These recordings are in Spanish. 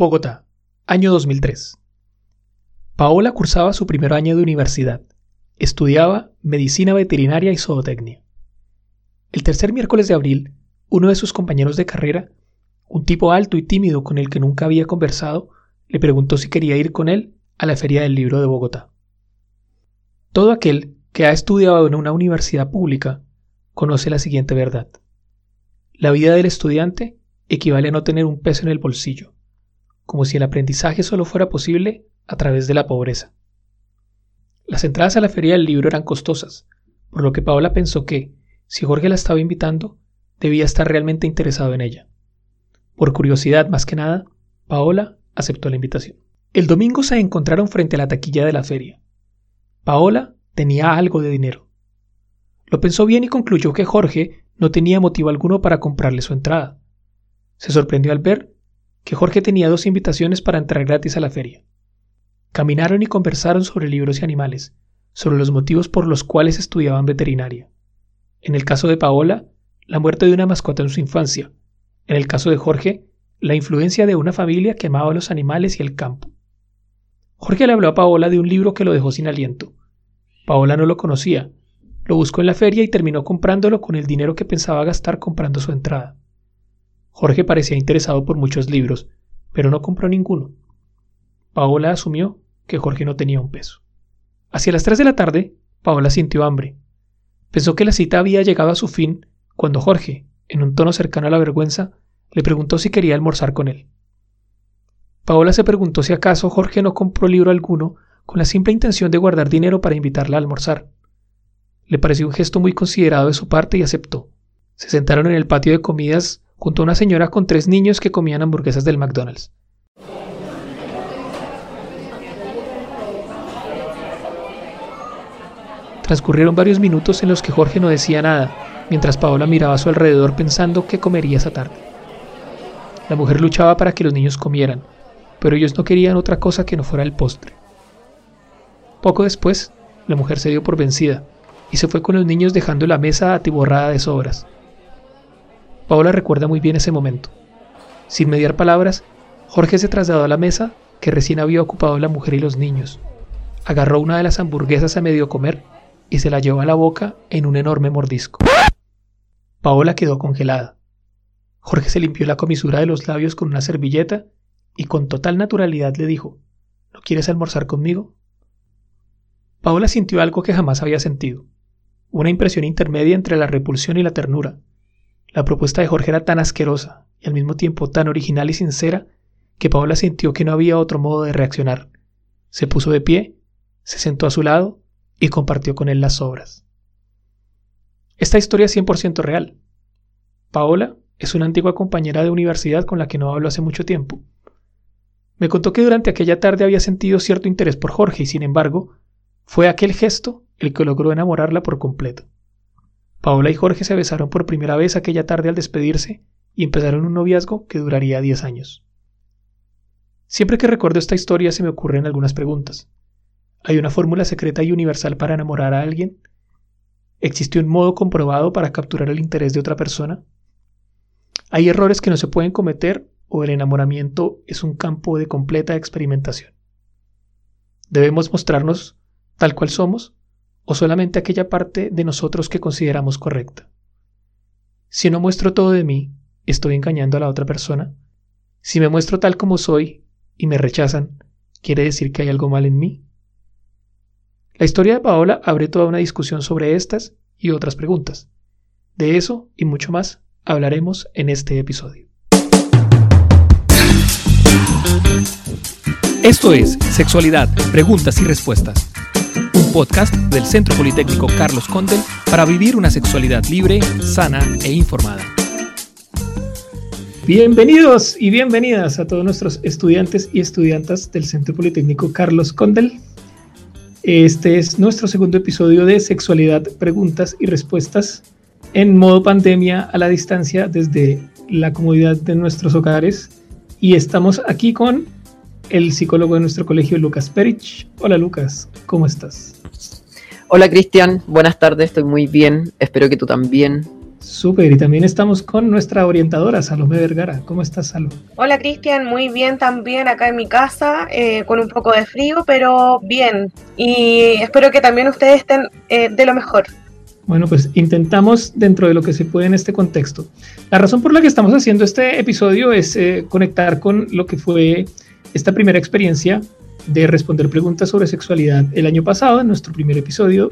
Bogotá, año 2003. Paola cursaba su primer año de universidad. Estudiaba medicina veterinaria y zootecnia. El tercer miércoles de abril, uno de sus compañeros de carrera, un tipo alto y tímido con el que nunca había conversado, le preguntó si quería ir con él a la Feria del Libro de Bogotá. Todo aquel que ha estudiado en una universidad pública conoce la siguiente verdad. La vida del estudiante equivale a no tener un peso en el bolsillo como si el aprendizaje solo fuera posible a través de la pobreza. Las entradas a la feria del libro eran costosas, por lo que Paola pensó que, si Jorge la estaba invitando, debía estar realmente interesado en ella. Por curiosidad más que nada, Paola aceptó la invitación. El domingo se encontraron frente a la taquilla de la feria. Paola tenía algo de dinero. Lo pensó bien y concluyó que Jorge no tenía motivo alguno para comprarle su entrada. Se sorprendió al ver que Jorge tenía dos invitaciones para entrar gratis a la feria. Caminaron y conversaron sobre libros y animales, sobre los motivos por los cuales estudiaban veterinaria. En el caso de Paola, la muerte de una mascota en su infancia. En el caso de Jorge, la influencia de una familia que amaba los animales y el campo. Jorge le habló a Paola de un libro que lo dejó sin aliento. Paola no lo conocía, lo buscó en la feria y terminó comprándolo con el dinero que pensaba gastar comprando su entrada. Jorge parecía interesado por muchos libros, pero no compró ninguno. Paola asumió que Jorge no tenía un peso. Hacia las tres de la tarde, Paola sintió hambre. Pensó que la cita había llegado a su fin cuando Jorge, en un tono cercano a la vergüenza, le preguntó si quería almorzar con él. Paola se preguntó si acaso Jorge no compró libro alguno con la simple intención de guardar dinero para invitarla a almorzar. Le pareció un gesto muy considerado de su parte y aceptó. Se sentaron en el patio de comidas junto a una señora con tres niños que comían hamburguesas del McDonald's. Transcurrieron varios minutos en los que Jorge no decía nada, mientras Paola miraba a su alrededor pensando qué comería esa tarde. La mujer luchaba para que los niños comieran, pero ellos no querían otra cosa que no fuera el postre. Poco después, la mujer se dio por vencida y se fue con los niños dejando la mesa atiborrada de sobras. Paola recuerda muy bien ese momento. Sin mediar palabras, Jorge se trasladó a la mesa que recién había ocupado la mujer y los niños. Agarró una de las hamburguesas a medio comer y se la llevó a la boca en un enorme mordisco. Paola quedó congelada. Jorge se limpió la comisura de los labios con una servilleta y con total naturalidad le dijo, ¿No quieres almorzar conmigo? Paola sintió algo que jamás había sentido, una impresión intermedia entre la repulsión y la ternura, la propuesta de Jorge era tan asquerosa y al mismo tiempo tan original y sincera que Paola sintió que no había otro modo de reaccionar. Se puso de pie, se sentó a su lado y compartió con él las sobras. Esta historia es 100% real. Paola es una antigua compañera de universidad con la que no hablo hace mucho tiempo. Me contó que durante aquella tarde había sentido cierto interés por Jorge y sin embargo, fue aquel gesto el que logró enamorarla por completo. Paola y Jorge se besaron por primera vez aquella tarde al despedirse y empezaron un noviazgo que duraría 10 años. Siempre que recuerdo esta historia se me ocurren algunas preguntas. ¿Hay una fórmula secreta y universal para enamorar a alguien? ¿Existe un modo comprobado para capturar el interés de otra persona? ¿Hay errores que no se pueden cometer o el enamoramiento es un campo de completa experimentación? ¿Debemos mostrarnos tal cual somos o solamente aquella parte de nosotros que consideramos correcta. Si no muestro todo de mí, estoy engañando a la otra persona. Si me muestro tal como soy y me rechazan, ¿quiere decir que hay algo mal en mí? La historia de Paola abre toda una discusión sobre estas y otras preguntas. De eso y mucho más hablaremos en este episodio. Esto es Sexualidad, Preguntas y Respuestas podcast del Centro Politécnico Carlos Condel para vivir una sexualidad libre, sana e informada. Bienvenidos y bienvenidas a todos nuestros estudiantes y estudiantas del Centro Politécnico Carlos Condel. Este es nuestro segundo episodio de Sexualidad, Preguntas y Respuestas en modo pandemia a la distancia desde la comodidad de nuestros hogares. Y estamos aquí con el psicólogo de nuestro colegio, Lucas Perich. Hola Lucas, ¿cómo estás? Hola Cristian, buenas tardes, estoy muy bien, espero que tú también. Súper, y también estamos con nuestra orientadora, Salomé Vergara. ¿Cómo estás, Salomé? Hola, Cristian, muy bien también acá en mi casa, eh, con un poco de frío, pero bien. Y espero que también ustedes estén eh, de lo mejor. Bueno, pues intentamos dentro de lo que se puede en este contexto. La razón por la que estamos haciendo este episodio es eh, conectar con lo que fue esta primera experiencia de responder preguntas sobre sexualidad el año pasado, en nuestro primer episodio,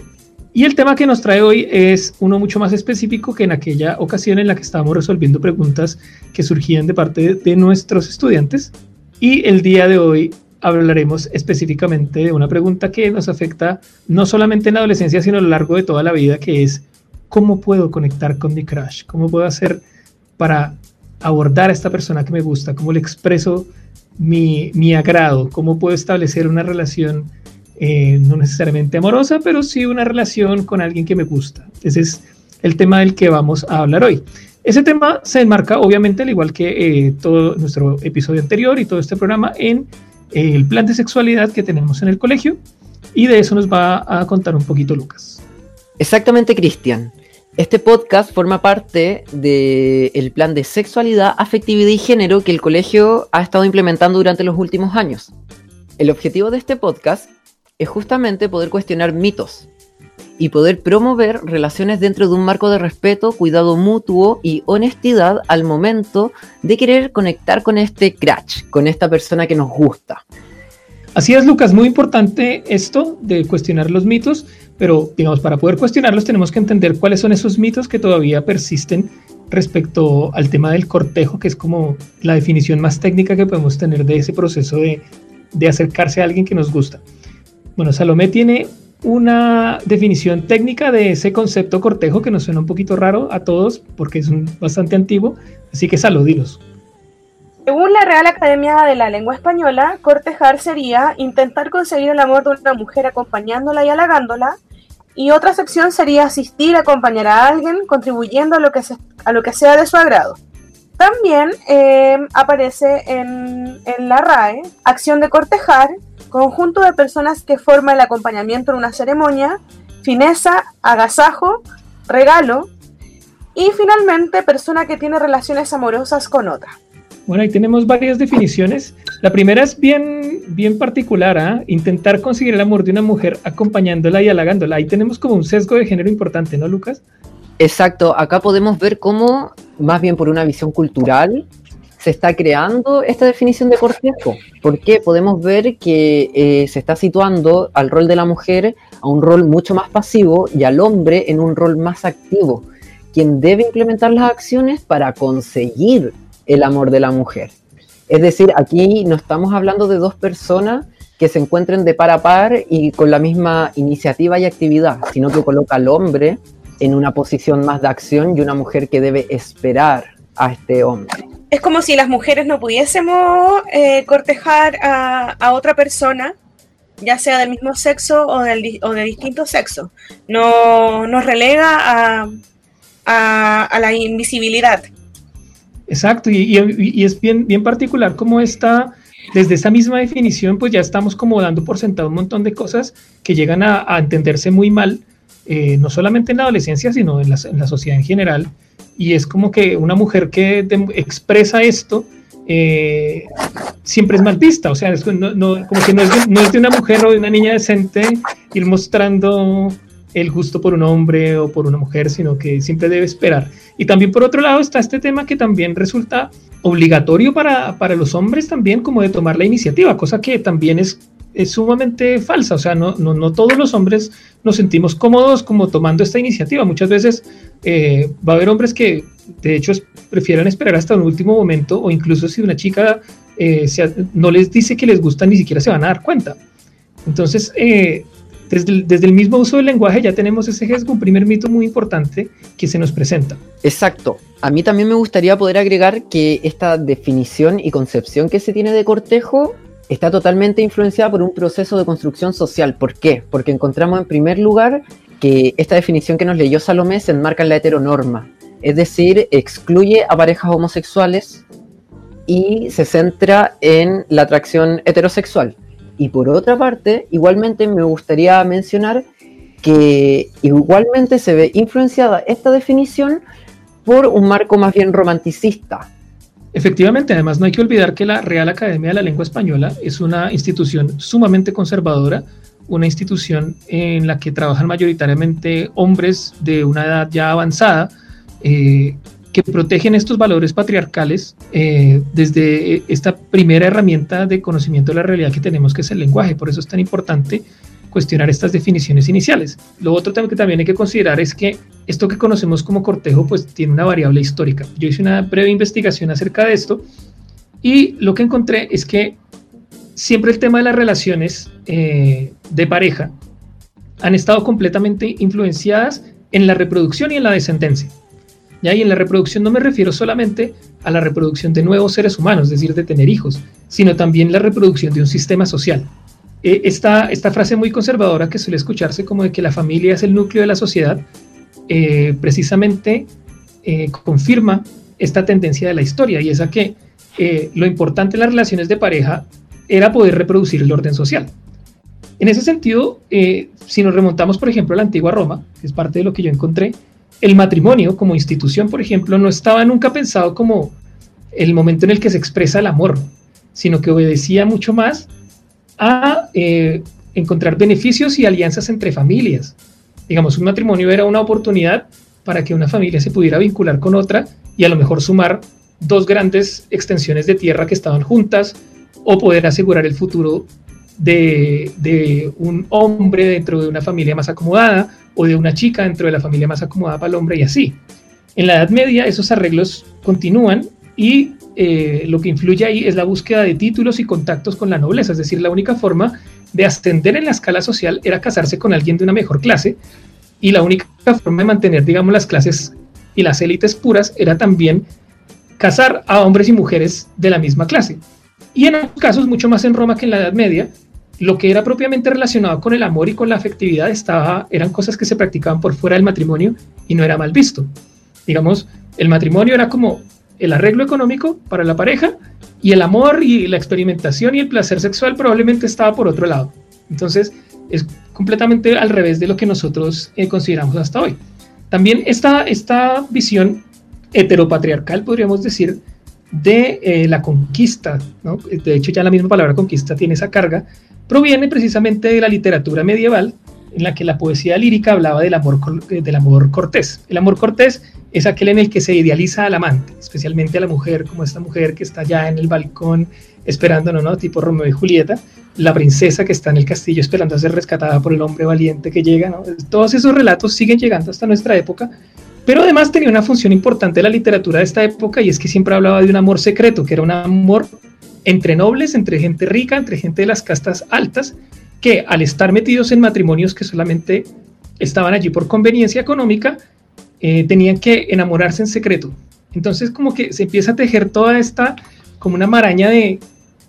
y el tema que nos trae hoy es uno mucho más específico que en aquella ocasión en la que estábamos resolviendo preguntas que surgían de parte de nuestros estudiantes. Y el día de hoy hablaremos específicamente de una pregunta que nos afecta no solamente en la adolescencia, sino a lo largo de toda la vida, que es ¿cómo puedo conectar con mi crush? ¿Cómo puedo hacer para abordar a esta persona que me gusta? ¿Cómo le expreso mi, agrado? ¿Cómo puedo establecer una relación eh, no necesariamente amorosa, pero sí una relación con alguien que me gusta. Ese es el tema del que vamos a hablar hoy. Ese tema se enmarca, obviamente, al igual que eh, todo nuestro episodio anterior y todo este programa, en eh, el plan de sexualidad que tenemos en el colegio. Y de eso nos va a contar un poquito Lucas. Exactamente, Cristian. Este podcast forma parte del plan de sexualidad, afectividad y género que el colegio ha estado implementando durante los últimos años. El objetivo de este podcast es justamente poder cuestionar mitos y poder promover relaciones dentro de un marco de respeto, cuidado mutuo y honestidad al momento de querer conectar con este crash, con esta persona que nos gusta. Así es, Lucas, muy importante esto de cuestionar los mitos, pero digamos, para poder cuestionarlos tenemos que entender cuáles son esos mitos que todavía persisten respecto al tema del cortejo, que es como la definición más técnica que podemos tener de ese proceso de, de acercarse a alguien que nos gusta. Bueno, Salomé tiene una definición técnica de ese concepto cortejo que nos suena un poquito raro a todos porque es bastante antiguo, así que saludilos. Según la Real Academia de la Lengua Española, cortejar sería intentar conseguir el amor de una mujer acompañándola y halagándola, y otra sección sería asistir, acompañar a alguien, contribuyendo a lo que, sea de su agrado. También eh, aparece en, en la RAE acción de cortejar, conjunto de personas que forma el acompañamiento en una ceremonia, fineza, agasajo, regalo y finalmente persona que tiene relaciones amorosas con otra. Bueno, ahí tenemos varias definiciones. La primera es bien, bien particular, ¿ah? intentar conseguir el amor de una mujer acompañándola y halagándola. Ahí tenemos como un sesgo de género importante, ¿no, Lucas? Exacto, acá podemos ver cómo, más bien por una visión cultural, se está creando esta definición de cortejo, porque podemos ver que eh, se está situando al rol de la mujer a un rol mucho más pasivo y al hombre en un rol más activo, quien debe implementar las acciones para conseguir el amor de la mujer. Es decir, aquí no estamos hablando de dos personas que se encuentren de par a par y con la misma iniciativa y actividad, sino que coloca al hombre en una posición más de acción y una mujer que debe esperar a este hombre es como si las mujeres no pudiésemos eh, cortejar a, otra persona, ya sea del mismo sexo o, del, o de distinto sexo. No, nos relega a, la invisibilidad. Exacto, y, es bien, particular como está, desde esa misma definición, pues ya estamos como dando por sentado un montón de cosas que llegan a, entenderse muy mal, eh, no solamente en la adolescencia, sino en la, sociedad en general. Y es como que una mujer que expresa esto eh, siempre es mal vista, o sea, no, como que no es, de, no es, de, una mujer o de una niña decente ir mostrando el gusto por un hombre o por una mujer, sino que siempre debe esperar. Y también por otro lado está este tema que también resulta obligatorio para, para los hombres también, como de tomar la iniciativa, cosa que también es es sumamente falsa, o sea, no, no, no, todos los hombres nos sentimos cómodos como tomando esta iniciativa. Muchas veces eh, va a haber hombres que de hecho prefieran esperar hasta un último momento o incluso si una chica eh, no les dice que les gusta, ni siquiera se van a dar cuenta. Entonces, eh, desde, el, mismo uso del lenguaje ya tenemos ese es un primer mito muy importante que se nos presenta. Exacto. A mí también me gustaría poder agregar que esta definición y concepción que se tiene de cortejo está totalmente influenciada por un proceso de construcción social. ¿Por qué? Porque encontramos en primer lugar que esta definición que nos leyó Salomé se enmarca en la heteronorma, es decir, excluye a parejas homosexuales y se centra en la atracción heterosexual. Y por otra parte, igualmente me gustaría mencionar que igualmente se ve influenciada esta definición por un marco más bien romanticista. Efectivamente, además no hay que olvidar que la Real Academia de la Lengua Española es una institución sumamente conservadora, una institución en la que trabajan mayoritariamente hombres de una edad ya avanzada, eh, que protegen estos valores patriarcales eh, desde esta primera herramienta de conocimiento de la realidad que tenemos, que es el lenguaje. Por eso es tan importante cuestionar estas definiciones iniciales. Lo otro que también hay que considerar es que esto que conocemos como cortejo pues tiene una variable histórica. Yo hice una breve investigación acerca de esto y lo que encontré es que siempre el tema de las relaciones eh, de pareja han estado completamente influenciadas en la reproducción y en la descendencia. ¿Ya? Y en la reproducción no me refiero solamente a la reproducción de nuevos seres humanos, es decir, de tener hijos, sino también la reproducción de un sistema social. Eh, esta, esta frase muy conservadora que suele escucharse como de que la familia es el núcleo de la sociedad, eh, precisamente eh, confirma esta tendencia de la historia y es a que lo importante en las relaciones de pareja era poder reproducir el orden social. En ese sentido, si nos remontamos, por ejemplo, a la antigua Roma, que es parte de lo que yo encontré, el matrimonio como institución, por ejemplo, no estaba nunca pensado como el momento en el que se expresa el amor, sino que obedecía mucho más a eh, encontrar beneficios y alianzas entre familias. Digamos, un matrimonio era una oportunidad para que una familia se pudiera vincular con otra y a lo mejor sumar dos grandes extensiones de tierra que estaban juntas o poder asegurar el futuro de, de, un hombre dentro de una familia más acomodada o de una chica dentro de la familia más acomodada para el hombre y así. En la Edad Media esos arreglos continúan y eh, lo que influye ahí es la búsqueda de títulos y contactos con la nobleza, es decir, la única forma de ascender en la escala social era casarse con alguien de una mejor clase y la única forma de mantener, digamos, las clases y las élites puras era también casar a hombres y mujeres de la misma clase. Y en algunos casos, mucho más en Roma que en la Edad Media, lo que era propiamente relacionado con el amor y con la afectividad estaba, eran cosas que se practicaban por fuera del matrimonio y no era mal visto. Digamos, el matrimonio era como el arreglo económico para la pareja y el amor y la experimentación y el placer sexual probablemente estaba por otro lado. Entonces es completamente al revés de lo que nosotros eh, consideramos hasta hoy. También esta, esta visión heteropatriarcal, podríamos decir, de eh, la conquista, de hecho ya la misma palabra conquista tiene esa carga, proviene precisamente de la literatura medieval en la que la poesía lírica hablaba del amor, eh, del amor cortés. El amor cortés es aquel en el que se idealiza al amante, especialmente a la mujer, como esta mujer que está ya en el balcón esperando, ¿no? Tipo Romeo y Julieta, la princesa que está en el castillo esperando a ser rescatada por el hombre valiente que llega, ¿no? Todos esos relatos siguen llegando hasta nuestra época, pero además tenía una función importante la literatura de esta época y es que siempre hablaba de un amor secreto, que era un amor entre nobles, entre gente rica, entre gente de las castas altas, que al estar metidos en matrimonios que solamente estaban allí por conveniencia económica, eh, tenían que enamorarse en secreto. Entonces como que se empieza a tejer toda esta, como una maraña de,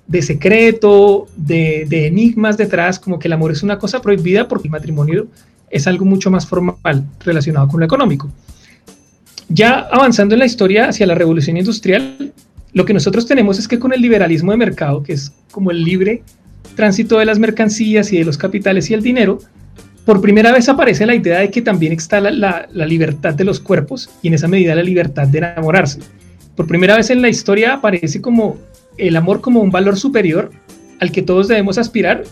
de secreto, de, de, enigmas detrás, como que el amor es una cosa prohibida porque el matrimonio es algo mucho más formal relacionado con lo económico. Ya avanzando en la historia hacia la revolución industrial, lo que nosotros tenemos es que con el liberalismo de mercado, que es como el libre tránsito de las mercancías y de los capitales y el dinero, por primera vez aparece la idea de que también está la, libertad de los cuerpos y en esa medida la libertad de enamorarse. Por primera vez en la historia aparece como el amor como un valor superior al que todos debemos aspirar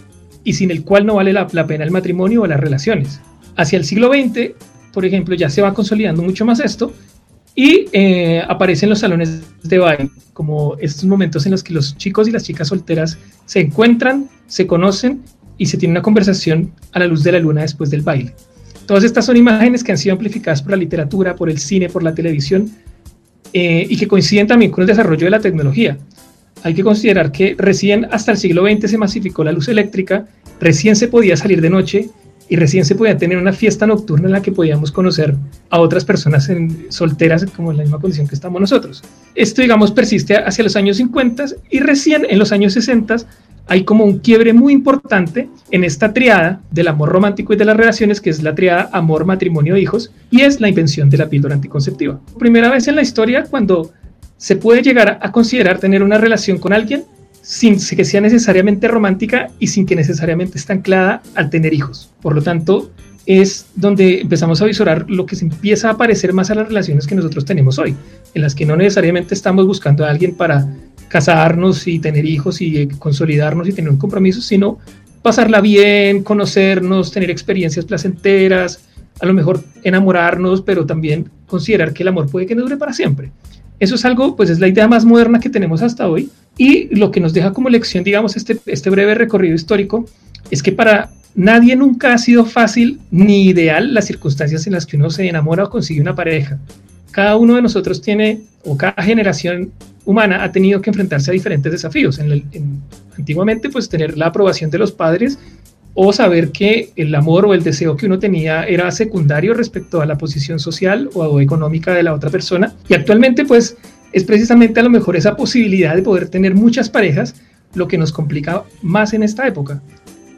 y sin el cual no vale la, pena el matrimonio o las relaciones. Hacia el siglo XX, por ejemplo, ya se va consolidando mucho más esto y eh, aparecen los salones de baile, como estos momentos en los que los chicos y las chicas solteras se encuentran, se conocen y se tiene una conversación a la luz de la luna después del baile. Todas estas son imágenes que han sido amplificadas por la literatura, por el cine, por la televisión eh, y que coinciden también con el desarrollo de la tecnología. Hay que considerar que recién hasta el siglo XX se masificó la luz eléctrica, recién se podía salir de noche y recién se podía tener una fiesta nocturna en la que podíamos conocer a otras personas en, solteras como en la misma condición que estamos nosotros. Esto, digamos, persiste hacia los años 50 y recién en los años 60 hay como un quiebre muy importante en esta triada del amor romántico y de las relaciones, que es la triada amor, matrimonio, hijos, y es la invención de la píldora anticonceptiva. Primera vez en la historia cuando se puede llegar a considerar tener una relación con alguien sin que sea necesariamente romántica y sin que necesariamente esté anclada al tener hijos. Por lo tanto, es donde empezamos a visorar lo que se empieza a parecer más a las relaciones que nosotros tenemos hoy, en las que no necesariamente estamos buscando a alguien para casarnos y tener hijos y consolidarnos y tener un compromiso, sino pasarla bien, conocernos, tener experiencias placenteras, a lo mejor enamorarnos, pero también considerar que el amor puede que no dure para siempre. Eso es algo, pues es la idea más moderna que tenemos hasta hoy y lo que nos deja como lección, digamos, este, este breve recorrido histórico es que para nadie nunca ha sido fácil ni ideal las circunstancias en las que uno se enamora o consigue una pareja. Cada uno de nosotros tiene, o cada generación humana ha tenido que enfrentarse a diferentes desafíos. En antiguamente, pues tener la aprobación de los padres o saber que el amor o el deseo que uno tenía era secundario respecto a la posición social o económica de la otra persona. Y actualmente, pues es precisamente a lo mejor esa posibilidad de poder tener muchas parejas lo que nos complica más en esta época.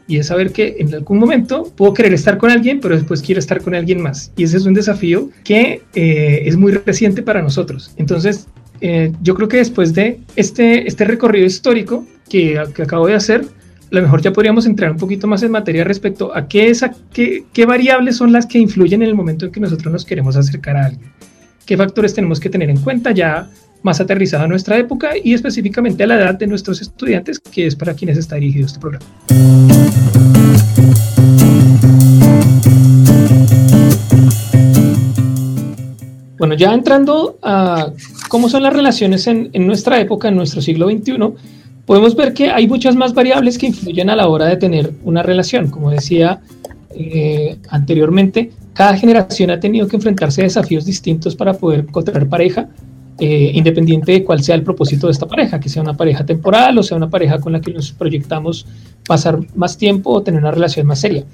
Y es saber que en algún momento puedo querer estar con alguien, pero después quiero estar con alguien más. Y ese es un desafío que eh, es muy reciente para nosotros. Entonces, eh, yo creo que después de este, este recorrido histórico que, acabo de hacer, a lo mejor ya podríamos entrar un poquito más en materia respecto a qué, es, qué, qué variables son las que influyen en el momento en que nosotros nos queremos acercar a alguien. ¿Qué factores tenemos que tener en cuenta ya más aterrizado a nuestra época y específicamente a la edad de nuestros estudiantes, que es para quienes está dirigido este programa? Bueno, ya entrando a cómo son las relaciones en, nuestra época, en nuestro siglo XXI, podemos ver que hay muchas más variables que influyen a la hora de tener una relación. Como decía eh, anteriormente, cada generación ha tenido que enfrentarse a desafíos distintos para poder encontrar pareja, eh, independiente de cuál sea el propósito de esta pareja, que sea una pareja temporal o sea una pareja con la que nos proyectamos pasar más tiempo o tener una relación más seria.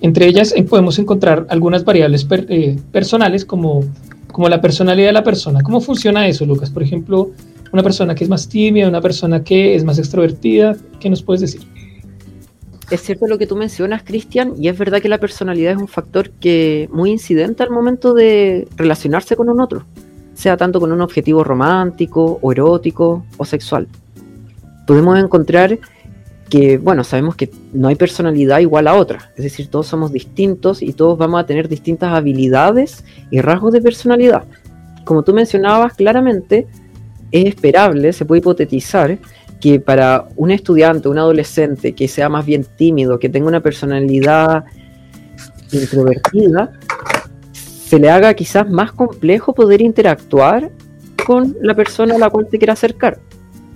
Entre ellas eh, podemos encontrar algunas variables personales como como la personalidad de la persona. ¿Cómo funciona eso, Lucas? Por ejemplo, una persona que es más tímida, una persona que es más extrovertida, ¿qué nos puedes decir? Es cierto lo que tú mencionas, Cristian, y es verdad que la personalidad es un factor que muy incidente al momento de relacionarse con un otro, sea tanto con un objetivo romántico, o erótico o sexual. Podemos encontrar que, bueno, sabemos que no hay personalidad igual a otra, es decir, todos somos distintos y todos vamos a tener distintas habilidades y rasgos de personalidad. Como tú mencionabas claramente, es esperable, se puede hipotetizar que para un estudiante, un adolescente que sea más bien tímido, que tenga una personalidad introvertida, se le haga quizás más complejo poder interactuar con la persona a la cual te quiera acercar.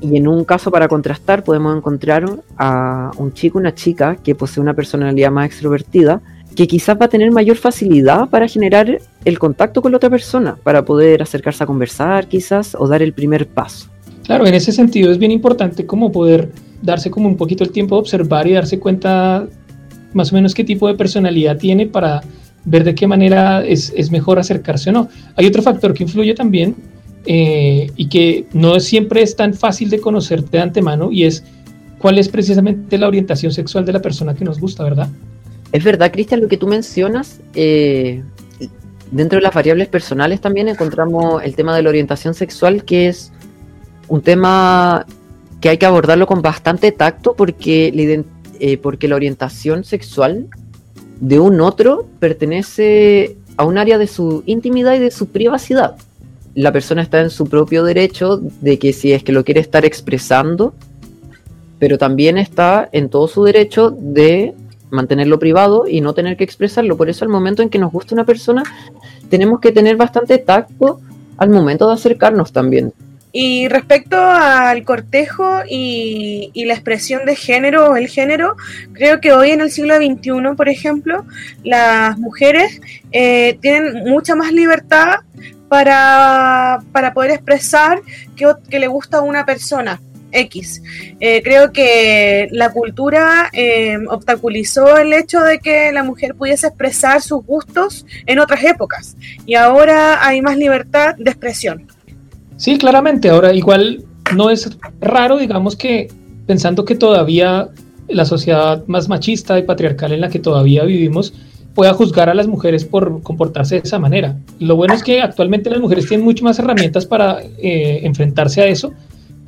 Y en un caso para contrastar podemos encontrar a un chico, una chica que posee una personalidad más extrovertida, que quizás va a tener mayor facilidad para generar el contacto con la otra persona, para poder acercarse a conversar quizás o dar el primer paso. Claro, en ese sentido es bien importante como poder darse como un poquito el tiempo de observar y darse cuenta más o menos qué tipo de personalidad tiene para ver de qué manera es, mejor acercarse o no. Hay otro factor que influye también eh, y que no siempre es tan fácil de conocerte de antemano y es cuál es precisamente la orientación sexual de la persona que nos gusta, ¿verdad? Es verdad, Cristian, lo que tú mencionas. Eh, dentro de las variables personales también encontramos el tema de la orientación sexual, que es un tema que hay que abordarlo con bastante tacto eh, porque la orientación sexual de un otro pertenece a un área de su intimidad y de su privacidad la persona está en su propio derecho de que si es que lo quiere estar expresando, pero también está en todo su derecho de mantenerlo privado y no tener que expresarlo. Por eso al momento en que nos gusta una persona, tenemos que tener bastante tacto al momento de acercarnos también. Y respecto al cortejo y, la expresión de género o el género, creo que hoy en el siglo XXI, por ejemplo, las mujeres eh, tienen mucha más libertad para, poder expresar que, le gusta a una persona. X. Eh, creo que la cultura eh, obstaculizó el hecho de que la mujer pudiese expresar sus gustos en otras épocas y ahora hay más libertad de expresión. Sí, claramente. Ahora igual no es raro, digamos que pensando que todavía la sociedad más machista y patriarcal en la que todavía vivimos pueda juzgar a las mujeres por comportarse de esa manera. Lo bueno es que actualmente las mujeres tienen mucho más herramientas para eh, enfrentarse a eso,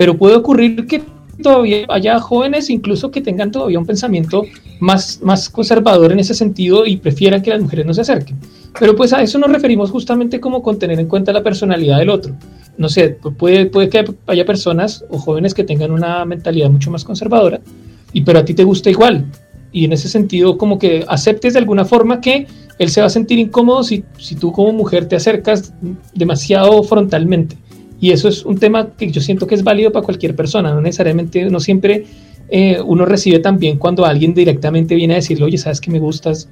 pero puede ocurrir que todavía haya jóvenes incluso que tengan todavía un pensamiento más, más conservador en ese sentido y prefiera que las mujeres no se acerquen. Pero pues a eso nos referimos justamente como con tener en cuenta la personalidad del otro. No sé, puede, puede que haya personas o jóvenes que tengan una mentalidad mucho más conservadora, y pero a ti te gusta igual. Y en ese sentido como que aceptes de alguna forma que él se va a sentir incómodo si, si tú como mujer te acercas demasiado frontalmente. Y eso es un tema que yo siento que es válido para cualquier persona, no necesariamente, no siempre eh, uno recibe también cuando alguien directamente viene a decirle, oye, sabes que me gustas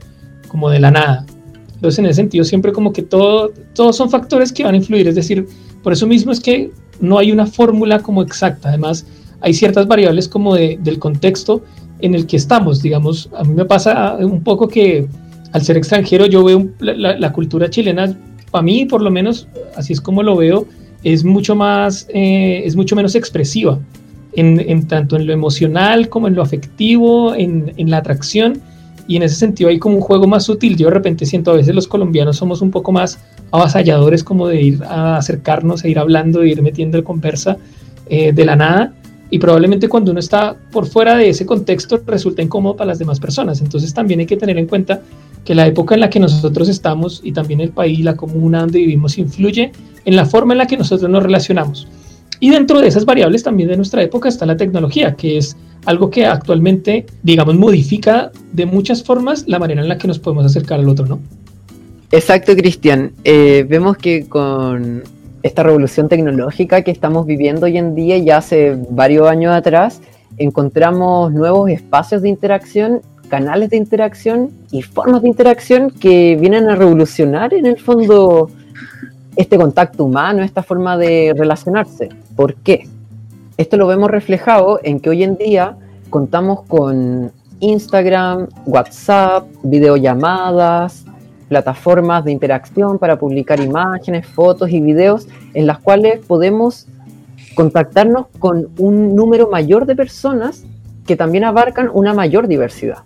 como de la nada. Entonces, en ese sentido, siempre como que todo, todos son factores que van a influir. Es decir, por eso mismo es que no hay una fórmula como exacta. Además, hay ciertas variables como de, del contexto en el que estamos. Digamos, a mí me pasa un poco que al ser extranjero yo veo la, cultura chilena, para mí por lo menos, así es como lo veo, es mucho más, eh, es mucho menos expresiva en, tanto en lo emocional como en lo afectivo, en, la atracción. Y en ese sentido hay como un juego más sutil. Yo de repente siento a veces los colombianos somos un poco más avasalladores como de ir a acercarnos, a ir hablando, de ir metiendo el conversa eh, de la nada. Y probablemente cuando uno está por fuera de ese contexto resulta incómodo para las demás personas. Entonces también hay que tener en cuenta que la época en la que nosotros estamos y también el país, la comuna donde vivimos influye en la forma en la que nosotros nos relacionamos. Y dentro de esas variables también de nuestra época está la tecnología, que es algo que actualmente, digamos, modifica de muchas formas la manera en la que nos podemos acercar al otro, ¿no? Exacto, Cristian. Eh, vemos que con esta revolución tecnológica que estamos viviendo hoy en día, ya hace varios años atrás, encontramos nuevos espacios de interacción, canales de interacción y formas de interacción que vienen a revolucionar en el fondo este contacto humano, esta forma de relacionarse. ¿Por qué? Esto lo vemos reflejado en que hoy en día contamos con Instagram, WhatsApp, videollamadas, plataformas de interacción para publicar imágenes, fotos y videos en las cuales podemos contactarnos con un número mayor de personas que también abarcan una mayor diversidad.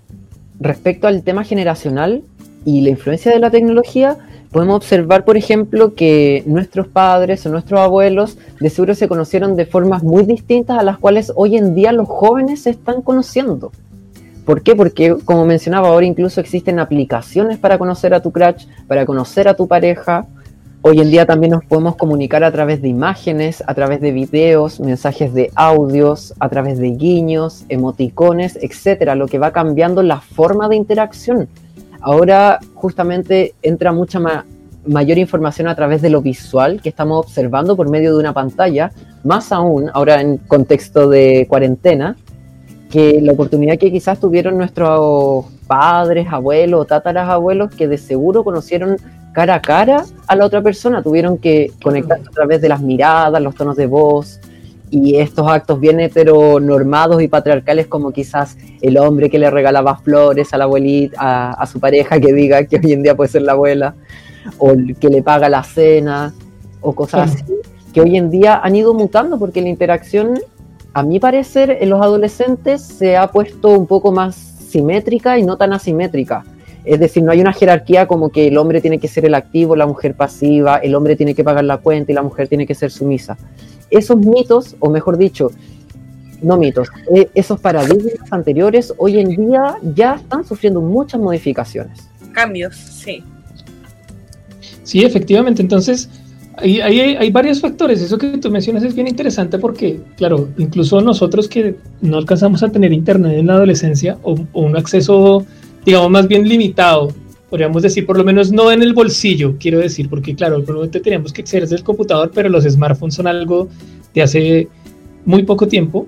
Respecto al tema generacional y la influencia de la tecnología, podemos observar, por ejemplo, que nuestros padres o nuestros abuelos de seguro se conocieron de formas muy distintas a las cuales hoy en día los jóvenes se están conociendo. ¿Por qué? Porque, como mencionaba, ahora incluso existen aplicaciones para conocer a tu crush, para conocer a tu pareja. Hoy en día también nos podemos comunicar a través de imágenes, a través de videos, mensajes de audios, a través de guiños, emoticones, etcétera, lo que va cambiando la forma de interacción. Ahora justamente entra mucha mayor información a través de lo visual que estamos observando por medio de una pantalla, más aún ahora en contexto de cuarentena, que la oportunidad que quizás tuvieron nuestros padres, abuelos, tátaras abuelos, que de seguro conocieron cara a cara a la otra persona, tuvieron que conectar a través de las miradas, los tonos de voz, y estos actos bien heteronormados y patriarcales como quizás el hombre que le regalaba flores a la abuelita, a, su pareja que diga que hoy en día puede ser la abuela, o el que le paga la cena, o cosas así, que hoy en día han ido mutando porque la interacción, a mi parecer, en los adolescentes se ha puesto un poco más simétrica y no tan asimétrica. Es decir, no hay una jerarquía como que el hombre tiene que ser el activo, la mujer pasiva, el hombre tiene que pagar la cuenta y la mujer tiene que ser sumisa esos mitos, o mejor dicho, no mitos, eh, esos paradigmas anteriores hoy en día ya están sufriendo muchas modificaciones. Cambios, sí. Sí, efectivamente. Entonces, hay, hay, varios factores. Eso que tú mencionas es bien interesante porque, claro, incluso nosotros que no alcanzamos a tener internet en la adolescencia o, o un acceso, digamos, más bien limitado podríamos decir, por lo menos no en el bolsillo, quiero decir, porque claro, probablemente teníamos que acceder del computador, pero los smartphones son algo de hace muy poco tiempo.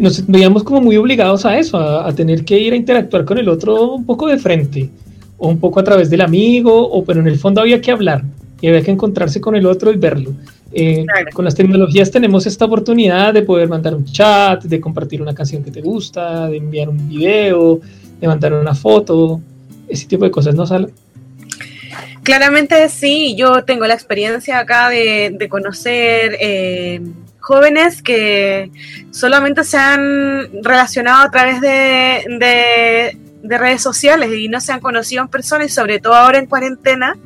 Nos veíamos como muy obligados a eso, a, tener que ir a interactuar con el otro un poco de frente, o un poco a través del amigo, o pero en el fondo había que hablar y había que encontrarse con el otro y verlo. Eh, con las tecnologías tenemos esta oportunidad de poder mandar un chat, de compartir una canción que te gusta, de enviar un video, de mandar una foto, ese tipo de cosas, ¿no, sale Claramente sí, yo tengo la experiencia acá de, conocer eh, jóvenes que solamente se han relacionado a través de, redes sociales y no se han conocido en persona y sobre todo ahora en cuarentena.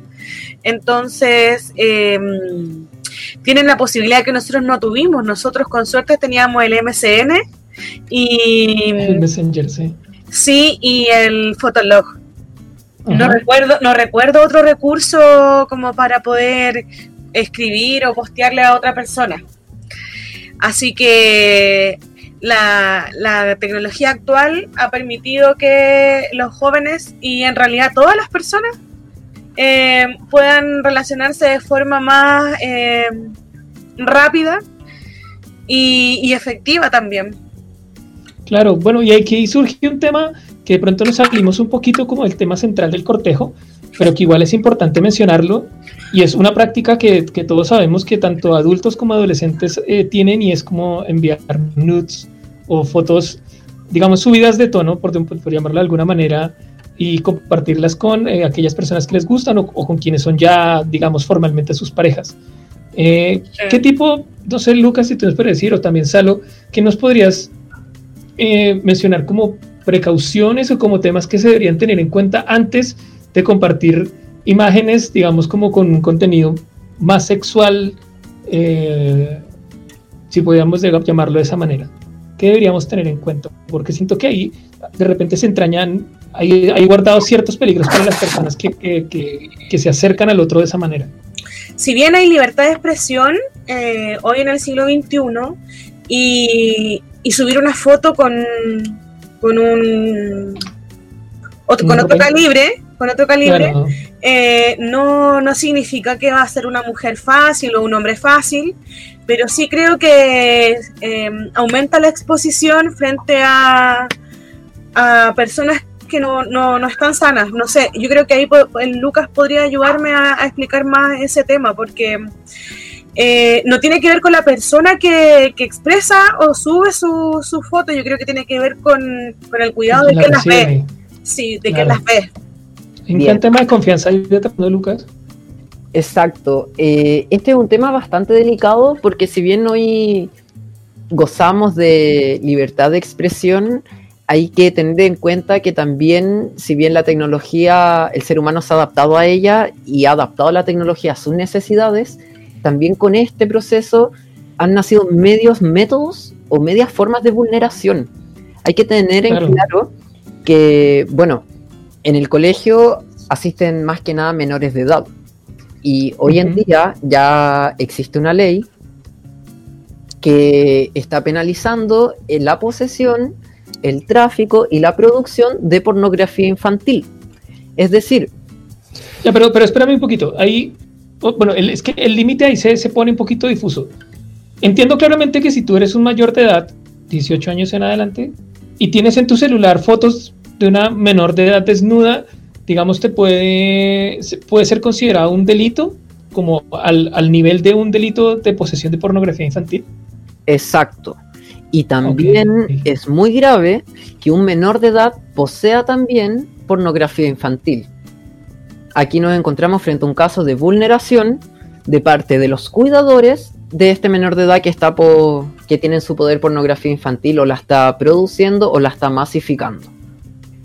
Entonces, em, tienen la posibilidad que nosotros no tuvimos. Nosotros con suerte teníamos el MCN y... El Messenger, sí Sí, y el Fotolog. No recuerdo, no recuerdo otro recurso como para poder escribir o postearle a otra persona. Así que la, tecnología actual ha permitido que los jóvenes y en realidad todas las personas eh, puedan relacionarse de forma más eh, rápida y, efectiva también. Claro, bueno, y aquí surge un tema que de pronto nos salimos un poquito como el tema central del cortejo, pero que igual es importante mencionarlo, y es una práctica que, que todos sabemos que tanto adultos como adolescentes eh, tienen, y es como enviar nudes o fotos, digamos, subidas de tono, por, por llamarlo de alguna manera, y compartirlas con eh, aquellas personas que les gustan o, con quienes son ya, digamos, formalmente sus parejas. Eh, ¿Qué tipo, no sé, Lucas, si tú nos puedes decir, o también Salo, que nos podrías mencionar como precauciones o como temas que se deberían tener en cuenta antes de compartir imágenes, digamos, como con un contenido más sexual, eh, si podríamos llamarlo de esa manera. ¿Qué deberíamos tener en cuenta? Porque siento que ahí de repente se entrañan, hay, hay guardados ciertos peligros para las personas que, que, que, se acercan al otro de esa manera. Si bien hay libertad de expresión eh, hoy en el siglo XXI y, y subir una foto con, con un otro, con otro calibre, con otro calibre, eh, no, no significa que va a ser una mujer fácil o un hombre fácil, pero sí creo que em, aumenta la exposición frente a, a personas que no, no, no, están sanas. No sé, yo creo que ahí Lucas podría ayudarme a, explicar más ese tema, porque eh, no tiene que ver con la persona que, que expresa o sube su, su, foto, yo creo que tiene que ver con, con el cuidado de que las ve. Sí, de que las ve. ¿En qué tema de confianza hay tratando Lucas? Exacto. Eh, este es un tema bastante delicado porque si bien hoy gozamos de libertad de expresión, hay que tener en cuenta que también, si bien la tecnología, el ser humano se ha adaptado a ella y ha adaptado la tecnología a sus necesidades, también con este proceso han nacido medios métodos o medias formas de vulneración. Hay que tener en claro que, bueno, en el colegio asisten más que nada menores de edad. Y hoy en día ya existe una ley que está penalizando la posesión, el tráfico y la producción de pornografía infantil. Es decir... Ya, pero, pero espérame un poquito. Ahí bueno, es que el límite ahí se, se pone un poquito difuso. Entiendo claramente que si tú eres un mayor de edad, 18 años en adelante, y tienes en tu celular fotos de una menor de edad desnuda, digamos, te puede, puede ser considerado un delito, como al, al nivel de un delito de posesión de pornografía infantil. Exacto. Y también es muy grave que un menor de edad posea también pornografía infantil. Aquí nos encontramos frente a un caso de vulneración de parte de los cuidadores de este menor de edad que está que tiene en su poder pornografía infantil o la está produciendo o la está masificando.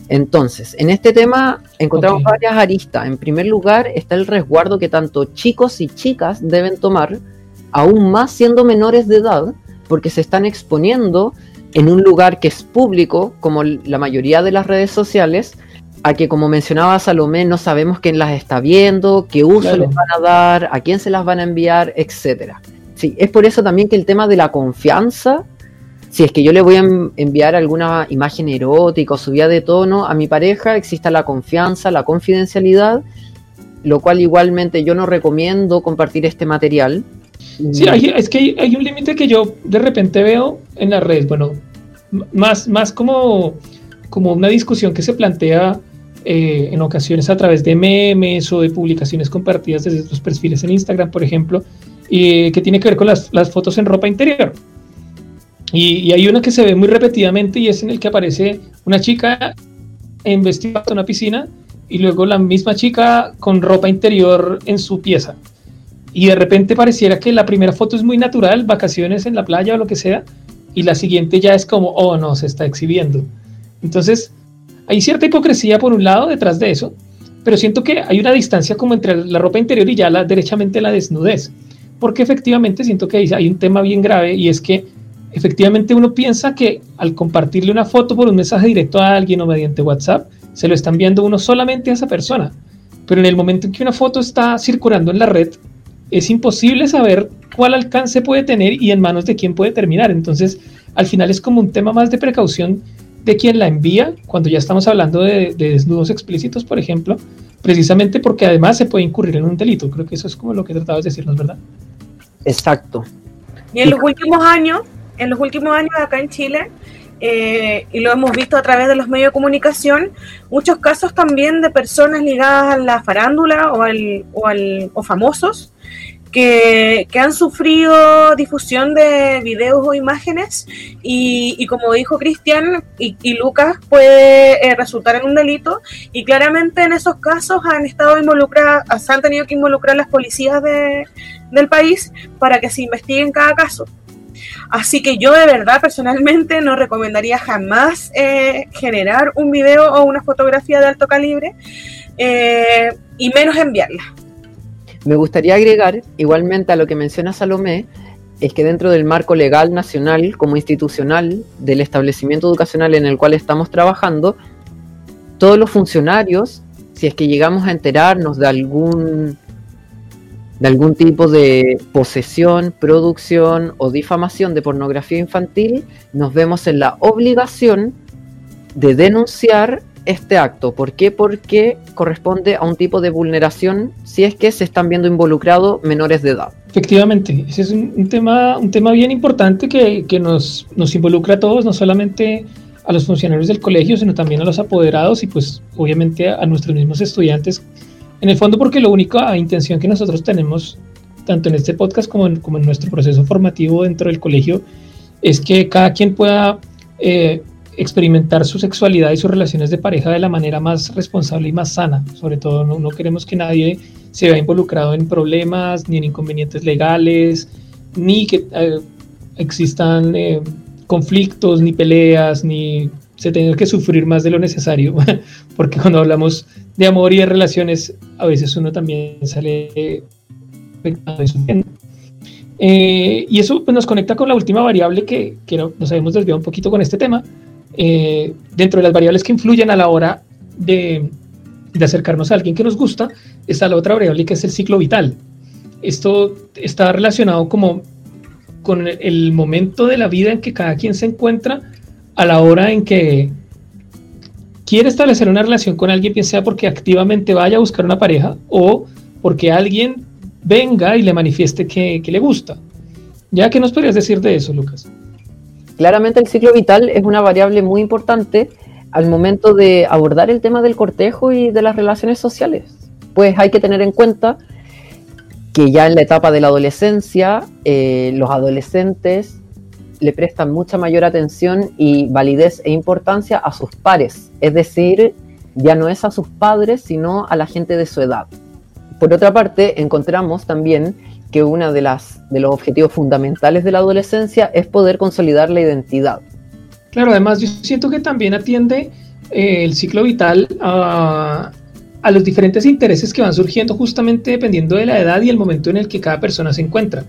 Entonces, en este tema encontramos varias aristas. En primer lugar está el resguardo que tanto chicos y chicas deben tomar, aún más siendo menores de edad, porque se están exponiendo en un lugar que es público, como la mayoría de las redes sociales, a que, como mencionaba Salomé, no sabemos quién las está viendo, qué uso les van a dar, a quién se las van a enviar, etcétera. Sí, es por eso también que el tema de la confianza, si es que yo le voy a enviar alguna imagen erótica o subida de tono a mi pareja, exista la confianza, la confidencialidad, lo cual igualmente yo no recomiendo compartir este material. Sí, es que hay, un límite que yo de repente veo en la red, bueno, más, más como, como una discusión que se plantea eh, en ocasiones a través de memes o de publicaciones compartidas desde sus perfiles en Instagram, por ejemplo, y que tiene que ver con las, fotos en ropa interior. Y, hay una que se ve muy repetidamente y es en el que aparece una chica en vestido en una piscina y luego la misma chica con ropa interior en su pieza. Y de repente pareciera que la primera foto es muy natural, vacaciones en la playa o lo que sea, y la siguiente ya es como, oh no, se está exhibiendo. Entonces, hay cierta hipocresía por un lado detrás de eso, pero siento que hay una distancia como entre la ropa interior y ya la, derechamente la desnudez, porque efectivamente siento que hay un tema bien grave y es que efectivamente uno piensa que al compartirle una foto por un mensaje directo a alguien o mediante WhatsApp, se lo están viendo uno solamente a esa persona. Pero en el momento en que una foto está circulando en la red, es imposible saber cuál alcance puede tener y en manos de quién puede terminar. Entonces, al final es como un tema más de precaución de quien la envía, cuando ya estamos hablando de, desnudos explícitos, por ejemplo, precisamente porque además se puede incurrir en un delito. Creo que eso es como lo que tratabas de decirnos, ¿verdad? Exacto. Y en los últimos años, en los últimos años acá en Chile, eh, y lo hemos visto a través de los medios de comunicación, muchos casos también de personas ligadas a la farándula o, al, o, al, o famosos que, han sufrido difusión de videos o imágenes y, como dijo Cristian y, Lucas puede eh, resultar en un delito y claramente en esos casos han estado involucradas, han tenido que involucrar las policías del país para que se investiguen cada caso. Así que yo de verdad personalmente no recomendaría jamás eh, generar un video o una fotografía de alto calibre eh, y menos enviarla. Me gustaría agregar, igualmente a lo que menciona Salomé, es que dentro del marco legal nacional como institucional del establecimiento educacional en el cual estamos trabajando, todos los funcionarios, si es que llegamos a enterarnos de algún de algún tipo de posesión, producción o difamación de pornografía infantil, nos vemos en la obligación de denunciar este acto. ¿Por qué? Porque corresponde a un tipo de vulneración si es que se están viendo involucrados menores de edad. Efectivamente, ese es un, tema, un tema bien importante que, que nos, nos involucra a todos, no solamente a los funcionarios del colegio, sino también a los apoderados y pues obviamente a nuestros mismos estudiantes en el fondo porque la única intención que nosotros tenemos, tanto en este podcast como en, como en nuestro proceso formativo dentro del colegio, es que cada quien pueda eh, experimentar su sexualidad y sus relaciones de pareja de la manera más responsable y más sana. Sobre todo, no, queremos que nadie se vea involucrado en problemas, ni en inconvenientes legales, ni que eh, existan eh, conflictos, ni peleas, ni se tenga que sufrir más de lo necesario, porque cuando hablamos de amor y de relaciones, a veces uno también sale afectado eh, y eso pues, nos conecta con la última variable que, que nos habíamos desviado un poquito con este tema. Eh, dentro de las variables que influyen a la hora de, acercarnos a alguien que nos gusta, está la otra variable que es el ciclo vital. Esto está relacionado como con el momento de la vida en que cada quien se encuentra a la hora en que quiere establecer una relación con alguien, bien sea porque activamente vaya a buscar una pareja o porque alguien venga y le manifieste que, le gusta. ¿Ya qué nos podrías decir de eso, Lucas? Claramente el ciclo vital es una variable muy importante al momento de abordar el tema del cortejo y de las relaciones sociales. Pues hay que tener en cuenta que ya en la etapa de la adolescencia, eh, los adolescentes le prestan mucha mayor atención y validez e importancia a sus pares, es decir, ya no es a sus padres, sino a la gente de su edad. Por otra parte, encontramos también que uno de, las, de los objetivos fundamentales de la adolescencia es poder consolidar la identidad. Claro, además yo siento que también atiende eh, el ciclo vital a, a los diferentes intereses que van surgiendo justamente dependiendo de la edad y el momento en el que cada persona se encuentra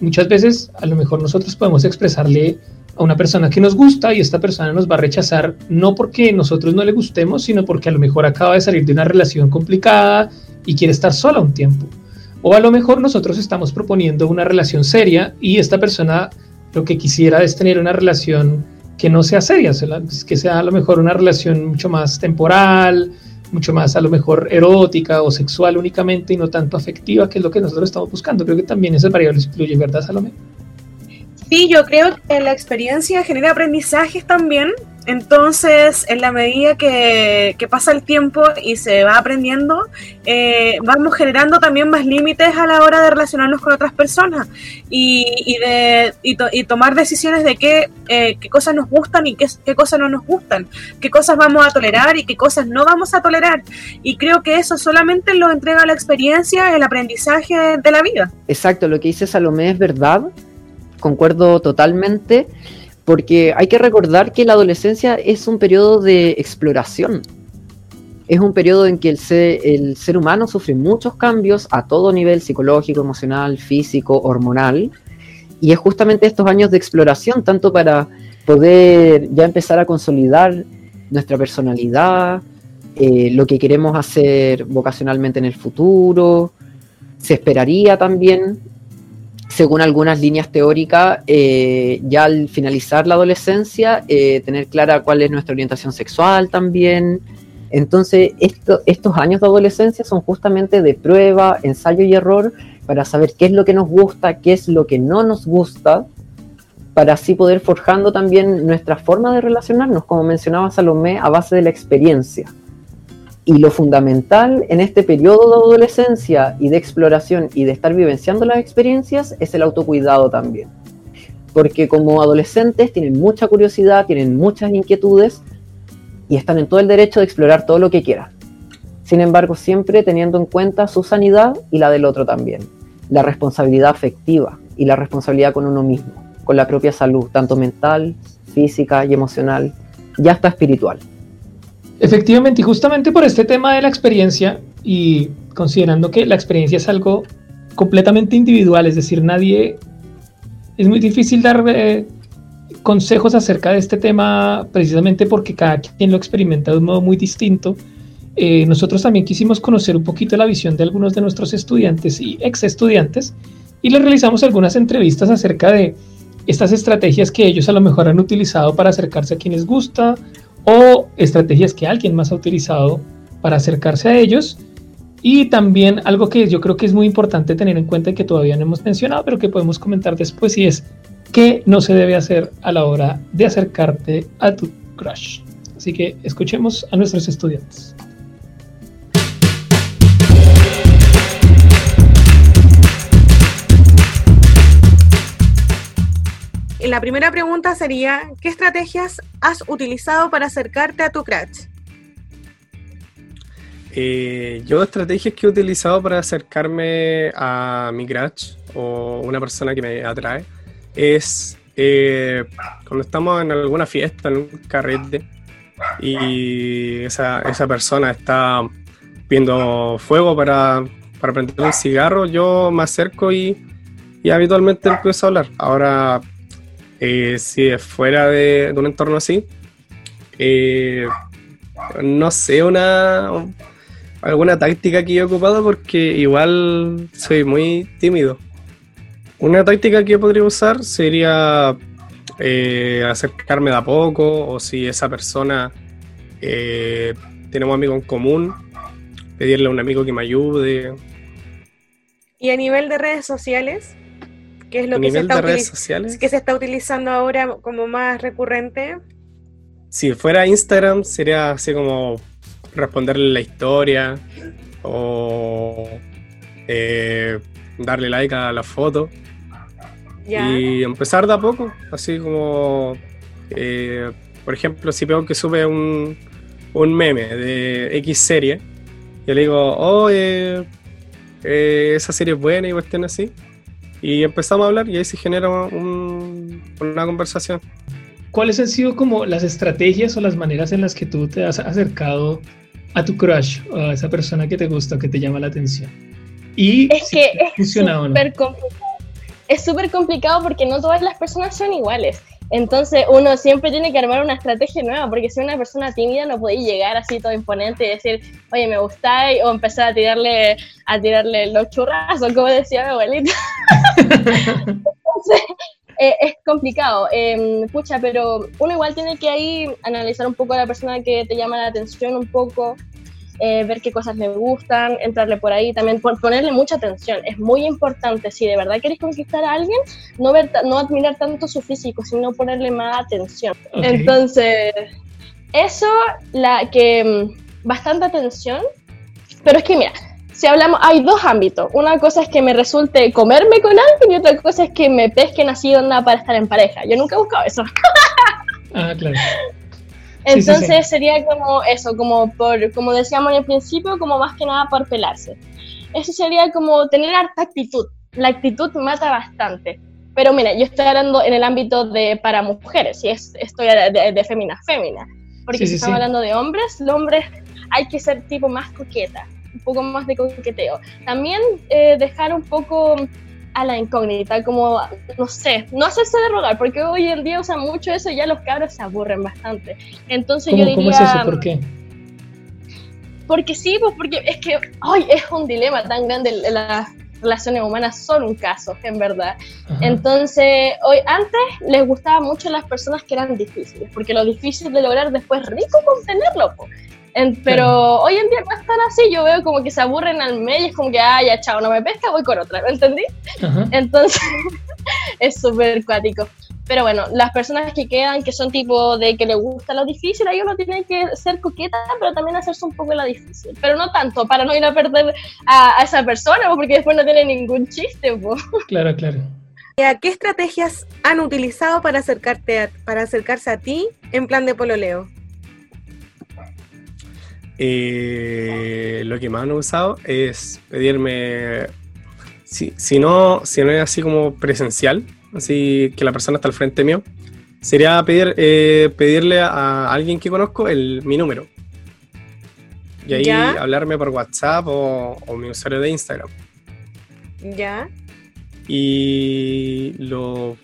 muchas veces a lo mejor nosotros podemos expresarle a una persona que nos gusta y esta persona nos va a rechazar no porque nosotros no le gustemos, sino porque a lo mejor acaba de salir de una relación complicada y quiere estar sola un tiempo. O a lo mejor nosotros estamos proponiendo una relación seria y esta persona lo que quisiera es tener una relación que no sea seria, que sea a lo mejor una relación mucho más temporal, mucho más a lo mejor erótica o sexual únicamente y no tanto afectiva, que es lo que nosotros estamos buscando. Creo que también esas variables influyen, ¿verdad, Salomé? Sí, yo creo que la experiencia genera aprendizajes también entonces, en la medida que, pasa el tiempo y se va aprendiendo, eh, vamos generando también más límites a la hora de relacionarnos con otras personas y, de, y, tomar decisiones de qué, eh, qué, cosas nos gustan y qué, qué cosas no nos gustan, qué cosas vamos a tolerar y qué cosas no vamos a tolerar. Y creo que eso solamente lo entrega la experiencia, el aprendizaje de la vida. Exacto, lo que dice Salomé es verdad, concuerdo totalmente porque hay que recordar que la adolescencia es un periodo de exploración. Es un periodo en que el ser, humano sufre muchos cambios a todo nivel psicológico, emocional, físico, hormonal. y es justamente estos años de exploración, tanto para poder ya empezar a consolidar nuestra personalidad, eh, lo que queremos hacer vocacionalmente en el futuro. Se esperaría también, según algunas líneas teóricas, eh, ya al finalizar la adolescencia, eh, tener clara cuál es nuestra orientación sexual también. Entonces, estos años de adolescencia son justamente de prueba, ensayo y error para saber qué es lo que nos gusta, qué es lo que no nos gusta, para así poder forjando también nuestra forma de relacionarnos, como mencionaba Salomé, a base de la experiencia. Y lo fundamental en este periodo de adolescencia y de exploración y de estar vivenciando las experiencias es el autocuidado también. Porque como adolescentes tienen mucha curiosidad, tienen muchas inquietudes y están en todo el derecho de explorar todo lo que quieran. Sin embargo, siempre teniendo en cuenta su sanidad y la del otro también. La responsabilidad afectiva y la responsabilidad con uno mismo, con la propia salud, tanto mental, física y emocional, y hasta espiritual. Efectivamente, y justamente por este tema de la experiencia y considerando que la experiencia es algo completamente individual, es decir, nadie, es muy difícil dar eh, consejos acerca de este tema precisamente porque cada quien lo experimenta de un modo muy distinto. Eh, nosotros también quisimos conocer un poquito la visión de algunos de nuestros estudiantes y ex estudiantes y les realizamos algunas entrevistas acerca de estas estrategias que ellos a lo mejor han utilizado para acercarse a quienes gusta o estrategias que alguien más ha utilizado para acercarse a ellos. Y también algo que yo creo que es muy importante tener en cuenta y que todavía no hemos mencionado, pero que podemos comentar después, y es qué no se debe hacer a la hora de acercarte a tu crush. Así que escuchemos a nuestros estudiantes. La primera pregunta sería, ¿qué estrategias has utilizado para acercarte a tu crush? Eh, yo estrategias que he utilizado para acercarme a mi crush o una persona que me atrae es eh, cuando estamos en alguna fiesta, en un carrete, y esa, persona está viendo fuego para, para prender un cigarro, yo me acerco y, y habitualmente empiezo a hablar. Ahora eh, si es fuera de, un entorno así, eh, no sé, una alguna táctica que yo he ocupado porque igual soy muy tímido. Una táctica que yo podría usar sería eh, acercarme de a poco o si esa persona tenemos amigos en común, pedirle a un amigo que me ayude. ¿Y a nivel de redes sociales? ¿Qué es lo que se, está redes sociales? que se está utilizando ahora como más recurrente? Si fuera Instagram sería así como responderle la historia o eh, darle like a la foto y empezar de a poco, así como, eh, por ejemplo, si veo que sube un, un meme de X serie, yo le digo, oh, eh, esa serie es buena y cuestión así, y empezamos a hablar y ahí se genera una conversación. ¿Cuáles han sido como las estrategias o las maneras en las que tú te has acercado a tu crush o a esa persona que te gusta o que te llama la atención? Y es que es súper complicado. Es súper complicado porque no todas las personas son iguales. Entonces uno siempre tiene que armar una estrategia nueva, porque si una persona tímida no puede llegar así todo imponente y decir, oye, me gustáis, o empezar a tirarle, a tirarle los churrazos, como decía mi abuelita. Entonces, eh, es complicado. Em, pucha, pero uno igual tiene que ahí analizar un poco a la persona que te llama la atención un poco, eh, ver qué cosas le gustan, entrarle por ahí, también ponerle mucha atención. Es muy importante, si de verdad quieres conquistar a alguien, no, ver, no admirar tanto su físico, sino ponerle más atención. Entonces, eso, la que mm, bastante atención, pero es que mira, si hablamos, hay dos ámbitos. Una cosa es que me resulte comerme con alguien y otra cosa es que me pesquen así onda para estar en pareja. Yo nunca he buscado eso. ah, claro. Entonces sería como eso, como por, como decíamos en el principio, como más que nada por pelarse. Eso sería como tener harta actitud. La actitud mata bastante. Pero mira, yo estoy hablando en el ámbito de para mujeres, y es, estoy de, de fémina, fémina. Porque si estamos hablando de hombres, los hombres hay que ser tipo más coqueta, un poco más de coqueteo. También eh, dejar un poco a la incógnita, como, no sé, no hacerse de rogar, porque hoy en día usan mucho eso y ya los cabros se aburren bastante. Entonces yo diría... ¿Cómo es eso? ¿Por qué? Porque sí, pues porque es que hoy es un dilema tan grande las relaciones humanas son un caso, en verdad. Entonces, hoy antes les gustaba mucho las personas que eran difíciles, porque lo difícil de lograr después rico contenerlo. Pero hoy en día no están así, yo veo como que se aburren al medio, es como que, ah, ya, chao, no me pesca, voy con otra, ¿me entendí? Entonces, es súper cuático. Pero bueno, las personas que quedan, que son tipo de que le gusta lo difícil, ahí uno tiene que ser coqueta, pero también hacerse un poco la difícil. Pero no tanto, para no ir a perder a, esa persona, porque después no tiene ningún chiste. Claro, claro. ¿Qué estrategias han utilizado para, acercarte para acercarse a ti en plan de pololeo? Eh, lo que más han usado es pedirme, si, si, no, si no es así como presencial, así que la persona está al frente mío, sería pedir, eh, pedirle a alguien que conozco el, mi número. Y ahí hablarme por WhatsApp o, mi usuario de Instagram. Ya. Y lo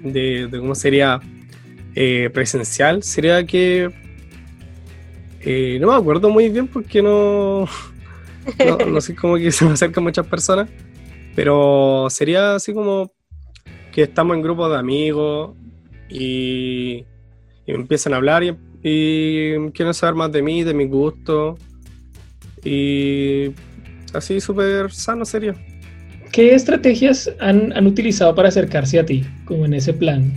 de, cómo sería eh, presencial sería que no me acuerdo muy bien porque no, no, sé cómo se me acercan muchas personas, pero sería así como que estamos en grupos de amigos y, y empiezan a hablar y, quieren saber más de mí, de mi gusto y así súper sano sería. ¿Qué estrategias han, han utilizado para acercarse a ti, como en ese plan?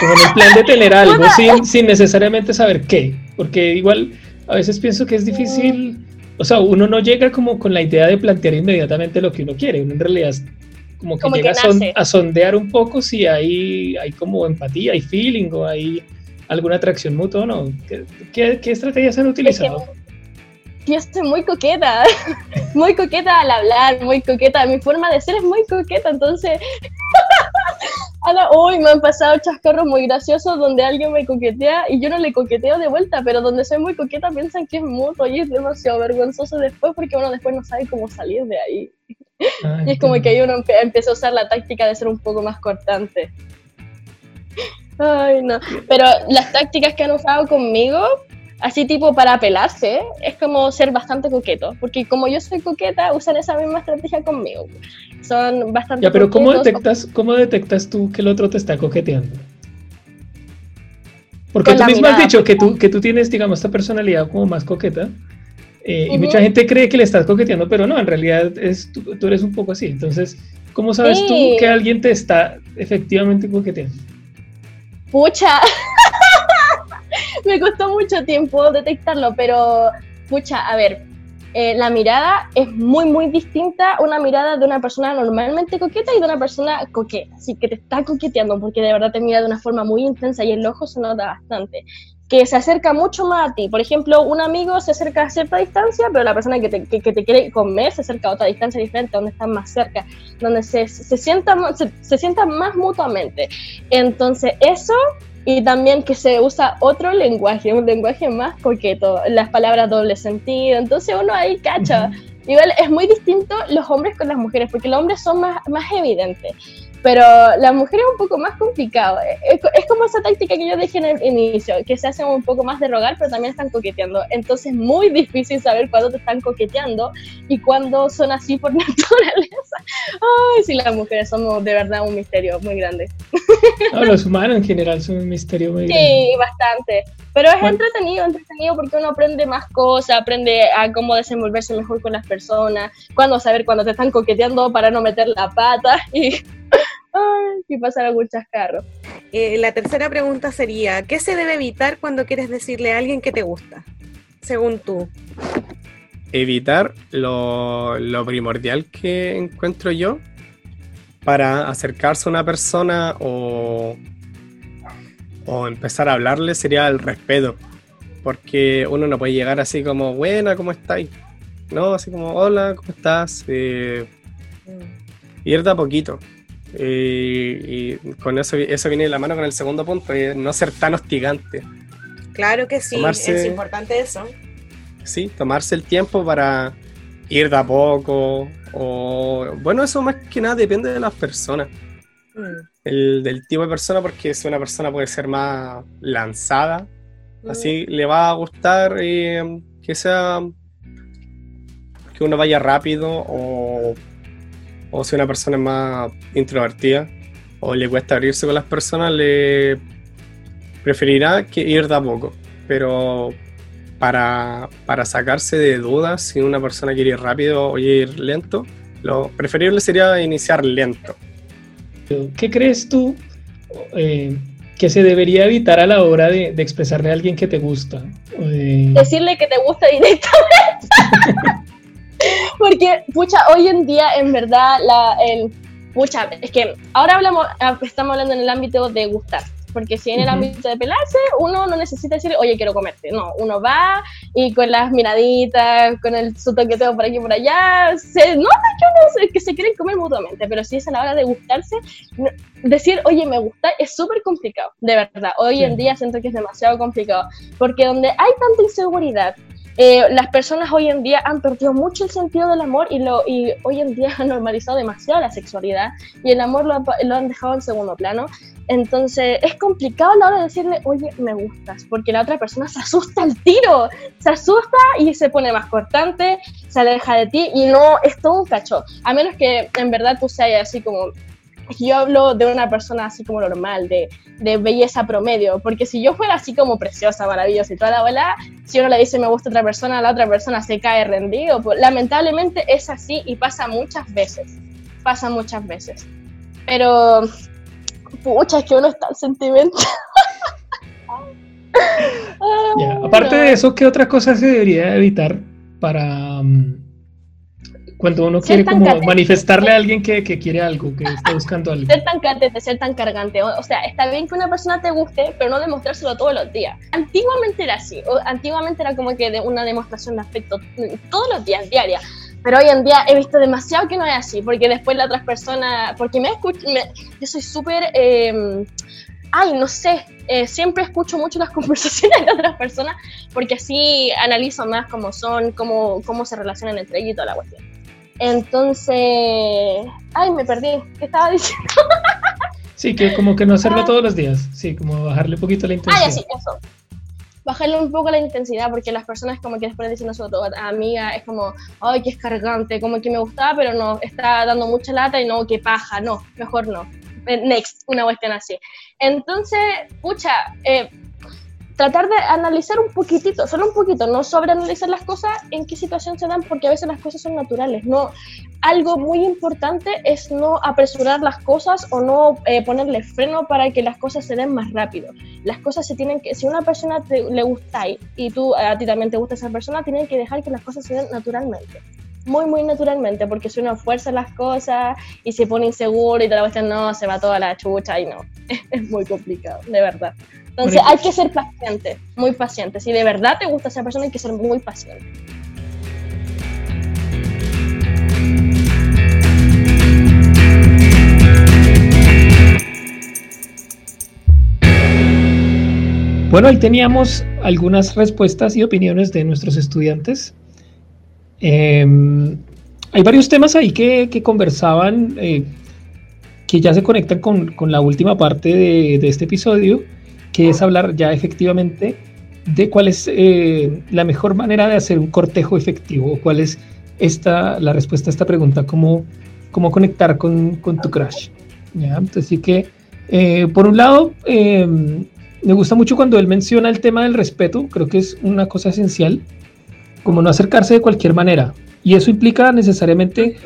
Como en el plan de tener algo sin, sin necesariamente saber qué, porque igual a veces pienso que es difícil, o sea, uno no llega como con la idea de plantear inmediatamente lo que uno quiere, uno en realidad como que llega a, sondear un poco si hay, hay como empatía, hay feeling o hay alguna atracción mutua o no. ¿Qué, qué, estrategias han utilizado? yo estoy muy coqueta, muy coqueta al hablar, muy coqueta, mi forma de ser es muy coqueta, entonces Ahora, uy, me han pasado chascarros muy graciosos donde alguien me coquetea y yo no le coqueteo de vuelta, pero donde soy muy coqueta piensan que es mutuo y es demasiado vergonzoso después porque uno después no sabe cómo salir de ahí. y es como que ahí uno empieza a usar la táctica de ser un poco más cortante. Ay, no. Pero las tácticas que han usado conmigo, así tipo para apelarse, es como ser bastante coqueto, porque como yo soy coqueta, usan esa misma estrategia conmigo. Son bastante Ya, pero ¿cómo detectas, ¿cómo detectas tú que el otro te está coqueteando? Porque tú mismo has dicho que tú, que tú tienes, digamos, esta personalidad como más coqueta. Eh, y mucha gente cree que le estás coqueteando, pero no, en realidad es, tú, eres un poco así. Entonces, ¿cómo sabes tú que alguien te está efectivamente coqueteando? Pucha, me costó mucho tiempo detectarlo, pero pucha, a ver, eh, la mirada es muy, muy distinta una mirada de una persona normalmente coqueta y de una persona coqueta, así que te está coqueteando porque de verdad te mira de una forma muy intensa y el ojo se nota bastante que se acerca mucho más a ti. Por ejemplo, un amigo se acerca a cierta distancia, pero la persona que te, que, te quiere comer se acerca a otra distancia diferente, donde están más cerca, donde se, se, sienta, se, se sienta más mutuamente. Entonces, eso y también que se usa otro lenguaje, un lenguaje más coqueto, las palabras doble sentido, entonces uno ahí cacha. Igual es muy distinto los hombres con las mujeres, porque los hombres son más, más evidentes. Pero la mujer es un poco más complicado. Es, como esa táctica que yo dije en el inicio, que se hacen un poco más de rogar, pero también están coqueteando. Entonces es muy difícil saber cuándo te están coqueteando y cuándo son así por naturaleza. Ay, sí, las mujeres somos de verdad un misterio muy grande. No, los humanos en general son un misterio muy grande. Sí, bastante. Pero es entretenido, entretenido porque uno aprende más cosas, aprende a cómo desenvolverse mejor con las personas, cuándo saber cuándo te están coqueteando para no meter la pata y Ay, y pasar algún chascarro. Eh, la tercera pregunta sería, ¿qué se debe evitar cuando quieres decirle a alguien que te gusta? Según tú. Evitar lo, primordial que encuentro yo para acercarse a una persona o, o empezar a hablarle sería el respeto. Porque uno no puede llegar así como, buena, ¿cómo estáis? No, así como, hola, ¿cómo estás? Eh, mm. ir de a poquito. Y, con eso, eso viene de la mano con el segundo punto, no ser tan hostigante. Claro que sí, es importante eso. Sí, tomarse el tiempo para, ir de a poco, o bueno, eso más que nada depende de las personas. Mm. El, del tipo de persona, porque si una persona puede ser más lanzada, así le va a gustar eh, que sea que uno vaya rápido o, o si una persona es más introvertida o le cuesta abrirse con las personas, le preferirá que ir de a poco. Pero para, para sacarse de dudas si una persona quiere ir rápido o ir lento, lo preferible sería iniciar lento. ¿Qué crees tú eh, que se debería evitar a la hora de, de expresarle a alguien que te gusta? Decirle que te gusta directamente. Porque, pucha, hoy en día, en verdad, la, el, pucha, es que ahora hablamos, ah, estamos hablando en el ámbito de gustar. Porque si en el ámbito de pelarse, uno no necesita decir, oye, quiero comerte. No, uno va y con las miraditas, con el, su toqueteo por aquí y por allá, se nota que uno que se quieren comer mutuamente. Pero si es a la hora de gustarse, decir, oye, me gusta, es súper complicado, de verdad. Hoy Sí. en día siento que es demasiado complicado. Porque donde hay tanta inseguridad, eh, las personas hoy en día han perdido mucho el sentido del amor y, lo, y hoy en día han normalizado demasiado la sexualidad y el amor lo, ha- lo han dejado en segundo plano. Entonces es complicado a la hora de decirle, oye, me gustas, porque la otra persona se asusta al tiro, se asusta y se pone más cortante, se aleja de ti y no, es todo un cacho. A menos que en verdad tú seas así como... Yo hablo de una persona así como normal, de, de belleza promedio, porque si yo fuera así como preciosa, maravillosa y toda la bola, si uno le dice me gusta otra persona, la otra persona se cae rendido. Pues, lamentablemente es así y pasa muchas veces. Pasa muchas veces. Pero, pucha, es que uno está sentimental. Ya, Aparte de eso, ¿qué otra cosa se debería evitar para mm, cuando uno Ser quiere como catete. manifestarle a alguien que, que quiere algo, que está buscando algo? ser tan catete, ser tan cargante. O, o sea, está bien que una persona te guste, pero no demostrárselo todos los días. Antiguamente era así. O, antiguamente era como que de una demostración de afecto todos los días, diaria. Pero hoy en día he visto demasiado que no es así, porque después las otras personas, porque me escucho, me- yo soy súper, eh, ay, no sé, eh, siempre escucho mucho las conversaciones de otras personas, porque así analizo más cómo son, cómo, cómo se relacionan entre ellos y toda la cuestión. Entonces, ay, me perdí, ¿qué estaba diciendo? Sí, que como que no hacerlo todos los días, sí, como bajarle un poquito la Ah, intensidad. ya sí, eso. Bajarle un poco la intensidad, porque las personas como que después dicen nosotros, amiga, es como, ay, que es cargante, como que me gustaba, pero no, está dando mucha lata y no, que paja, no, mejor no. Next, una cuestión así. Entonces, pucha, eh, tratar de analizar un poquitito, solo un poquito, no sobreanalizar las cosas, en qué situación se dan, porque a veces las cosas son naturales. No, algo muy importante es no apresurar las cosas o no eh, ponerle freno para que las cosas se den más rápido. Las cosas se tienen que, si una persona te- le gusta y, tú a ti también te gusta esa persona, tienen que dejar que las cosas se den naturalmente. Muy, muy naturalmente, porque si uno fuerza las cosas y se pone inseguro y toda la no, se va toda la chucha y no. Es muy complicado, de verdad. Entonces hay que ser paciente, muy paciente. Si de verdad te gusta esa persona, hay que ser muy paciente. Bueno, ahí teníamos algunas respuestas y opiniones de nuestros estudiantes. Eh, hay varios temas ahí que, que conversaban, eh, que ya se conectan con, con la última parte de, de este episodio, que es hablar ya efectivamente de cuál es eh, la mejor manera de hacer un cortejo efectivo, cuál es esta, la respuesta a esta pregunta, cómo, cómo conectar con, con tu crush. ¿ya? Entonces, sí que, eh, por un lado, eh, me gusta mucho cuando él menciona el tema del respeto, creo que es una cosa esencial, como no acercarse de cualquier manera. Y eso implica necesariamente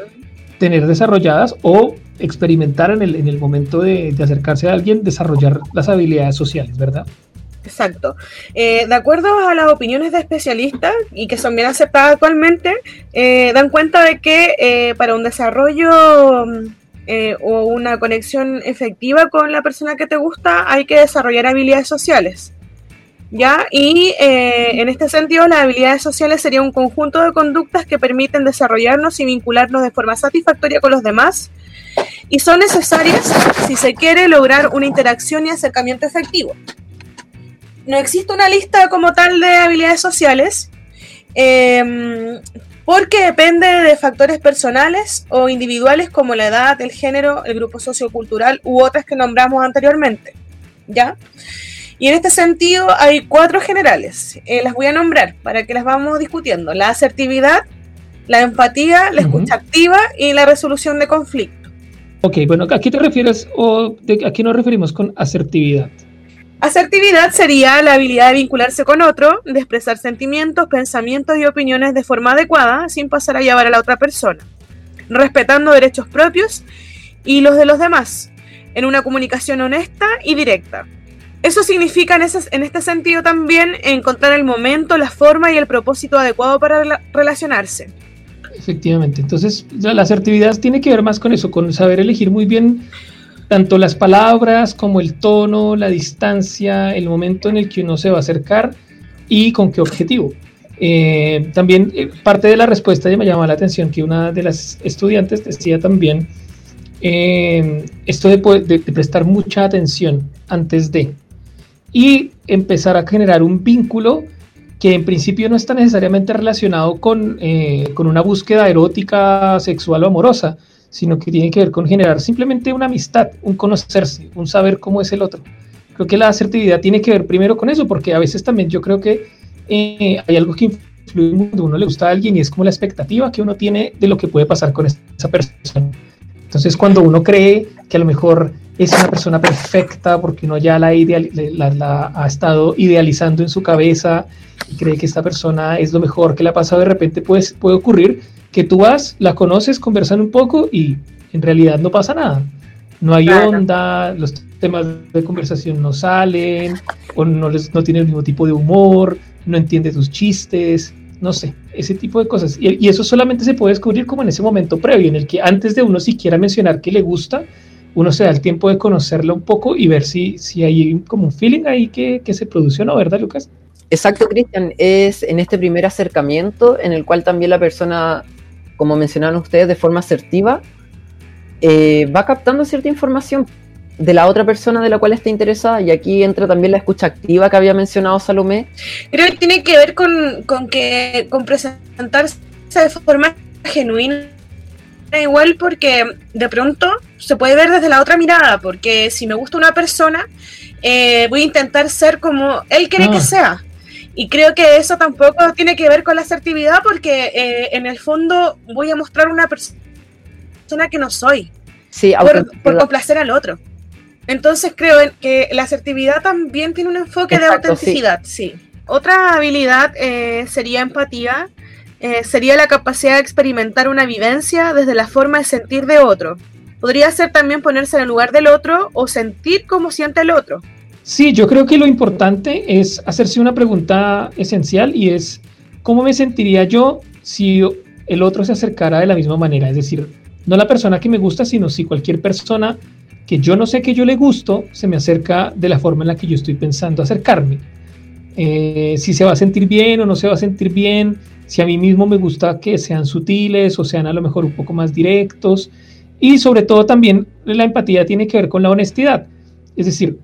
tener desarrolladas o experimentar en el, en el momento de, de acercarse a alguien, desarrollar las habilidades sociales, ¿verdad? Exacto. Eh, de acuerdo a las opiniones de especialistas y que son bien aceptadas actualmente, eh, dan cuenta de que eh, para un desarrollo mm, o una conexión efectiva con la persona que te gusta hay que desarrollar habilidades sociales. ¿Ya? Y en este sentido, las habilidades sociales sería un conjunto de conductas que permiten desarrollarnos y vincularnos de forma satisfactoria con los demás y son necesarias si se quiere lograr una interacción y acercamiento efectivo no existe una lista como tal de habilidades sociales, eh, porque depende de factores personales o individuales como la edad, el género, el grupo sociocultural u otras que nombramos anteriormente. ¿Ya? Y en este sentido hay cuatro generales. Eh, las voy a nombrar para que las vamos discutiendo. La asertividad, la empatía, la escucha activa y la resolución de conflicto. Ok, bueno, ¿a qué te refieres o a qué nos referimos con asertividad? Asertividad sería la habilidad de vincularse con otro, de expresar sentimientos, pensamientos y opiniones de forma adecuada sin pasar a llevar a la otra persona, respetando derechos propios y los de los demás, en una comunicación honesta y directa. Eso significa en, en este sentido también encontrar el momento, la forma y el propósito adecuado para relacionarse. Efectivamente, entonces la asertividad tiene que ver más con eso, con saber elegir muy bien tanto las palabras como el tono, la distancia, el momento en el que uno se va a acercar y con qué objetivo. Eh, también eh, parte de la respuesta ya me llamó la atención que una de las estudiantes decía también eh, esto de, de, prestar mucha atención antes de y empezar a generar un vínculo que en principio no está necesariamente relacionado con, con una búsqueda erótica, sexual o amorosa, sino que tiene que ver con generar simplemente una amistad, un conocerse, un saber cómo es el otro. Creo que la asertividad tiene que ver primero con eso, porque a veces también yo creo que eh, hay algo que influye cuando uno le gusta a alguien y es como la expectativa que uno tiene de lo que puede pasar con esa persona. Entonces, cuando uno cree que a lo mejor es una persona perfecta porque uno ya la, la, ha estado idealizando en su cabeza y cree que esta persona es lo mejor que le ha pasado, de repente pues, puede ocurrir que tú vas, la conoces, conversan un poco y en realidad no pasa nada. No hay onda, los temas de conversación no salen, o no, les, no tiene el mismo tipo de humor, no entiende tus chistes, no sé, ese tipo de cosas. Y, eso solamente se puede descubrir como en ese momento previo, en el que antes de uno siquiera mencionar que le gusta, uno se da el tiempo de conocerla un poco y ver si, si hay como un feeling ahí que, que se produce o no, ¿verdad, Lucas? Exacto, Cristian. Es en este primer acercamiento en el cual también la persona como mencionaron ustedes, de forma asertiva, eh, va captando cierta información de la otra persona de la cual está interesada. Y aquí entra también la escucha activa que había mencionado Salomé. Creo que tiene que ver con, que con presentarse de forma genuina igual porque de pronto se puede ver desde la otra mirada, porque si me gusta una persona, eh, voy a intentar ser como él quiere que ah. sea. Y creo que eso tampoco tiene que ver con la asertividad porque eh, en el fondo voy a mostrar una persona que no soy. Sí, por, complacer al otro. Entonces creo que la asertividad también tiene un enfoque de autenticidad, sí. Otra habilidad eh, sería empatía, eh, sería la capacidad de experimentar una vivencia desde la forma de sentir de otro. Podría ser también ponerse en el lugar del otro o sentir como siente el otro. Sí, yo creo que lo importante es hacerse una pregunta esencial y es, ¿cómo me sentiría yo si el otro se acercara de la misma manera? Es decir, no la persona que me gusta, sino si cualquier persona que yo no sé que yo le gusto se me acerca de la forma en la que yo estoy pensando acercarme. Eh, si se va a sentir bien o no se va a sentir bien, si a mí mismo me gusta que sean sutiles o sean a lo mejor un poco más directos. Y sobre todo también la empatía tiene que ver con la honestidad. Es decir,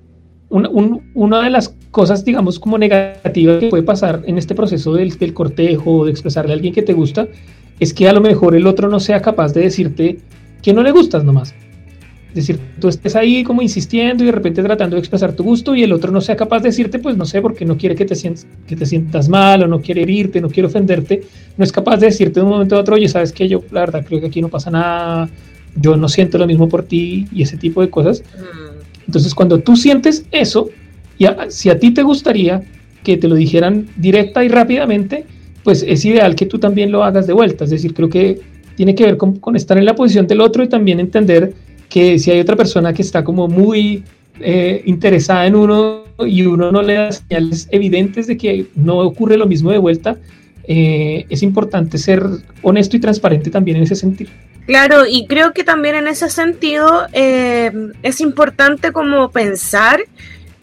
una de las cosas, digamos, como negativas que puede pasar en este proceso del, del cortejo o de expresarle a alguien que te gusta, es que a lo mejor el otro no sea capaz de decirte que no le gustas nomás. Es decir, tú estés ahí como insistiendo y de repente tratando de expresar tu gusto y el otro no sea capaz de decirte, pues no sé, porque no quiere que te, sientas, que te sientas mal o no quiere herirte, no quiere ofenderte, no es capaz de decirte de un momento a otro, oye, sabes que yo, la verdad, creo que aquí no pasa nada, yo no siento lo mismo por ti y ese tipo de cosas. Mm. Entonces, cuando tú sientes eso, y si a ti te gustaría que te lo dijeran directa y rápidamente, pues es ideal que tú también lo hagas de vuelta. Es decir, creo que tiene que ver con, estar en la posición del otro y también entender que si hay otra persona que está como muy eh, interesada en uno y uno no le da señales evidentes de que no ocurre lo mismo de vuelta, eh, es importante ser honesto y transparente también en ese sentido. Claro, y creo que también en ese sentido eh, es importante como pensar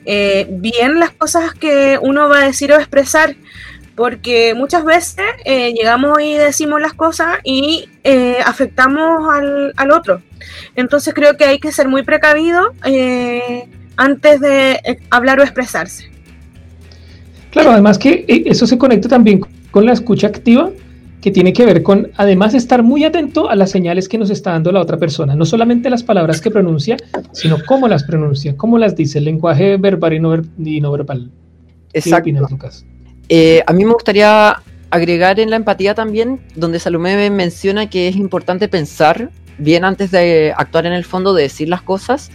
eh, bien las cosas que uno va a decir o expresar, porque muchas veces eh, llegamos y decimos las cosas y afectamos al, al, otro. Entonces creo que hay que ser muy precavido antes de hablar o expresarse. Claro, además que eso se conecta también con la escucha activa que tiene que ver con además estar muy atento a las señales que nos está dando la otra persona, no solamente las palabras que pronuncia, sino cómo las pronuncia, cómo las dice, el lenguaje verbal y no, verbal. Exacto. ¿Qué opinas, Lucas? Eh, a mí me gustaría agregar en la empatía también, donde Salomé menciona que es importante pensar bien antes de actuar en el fondo, de decir las cosas.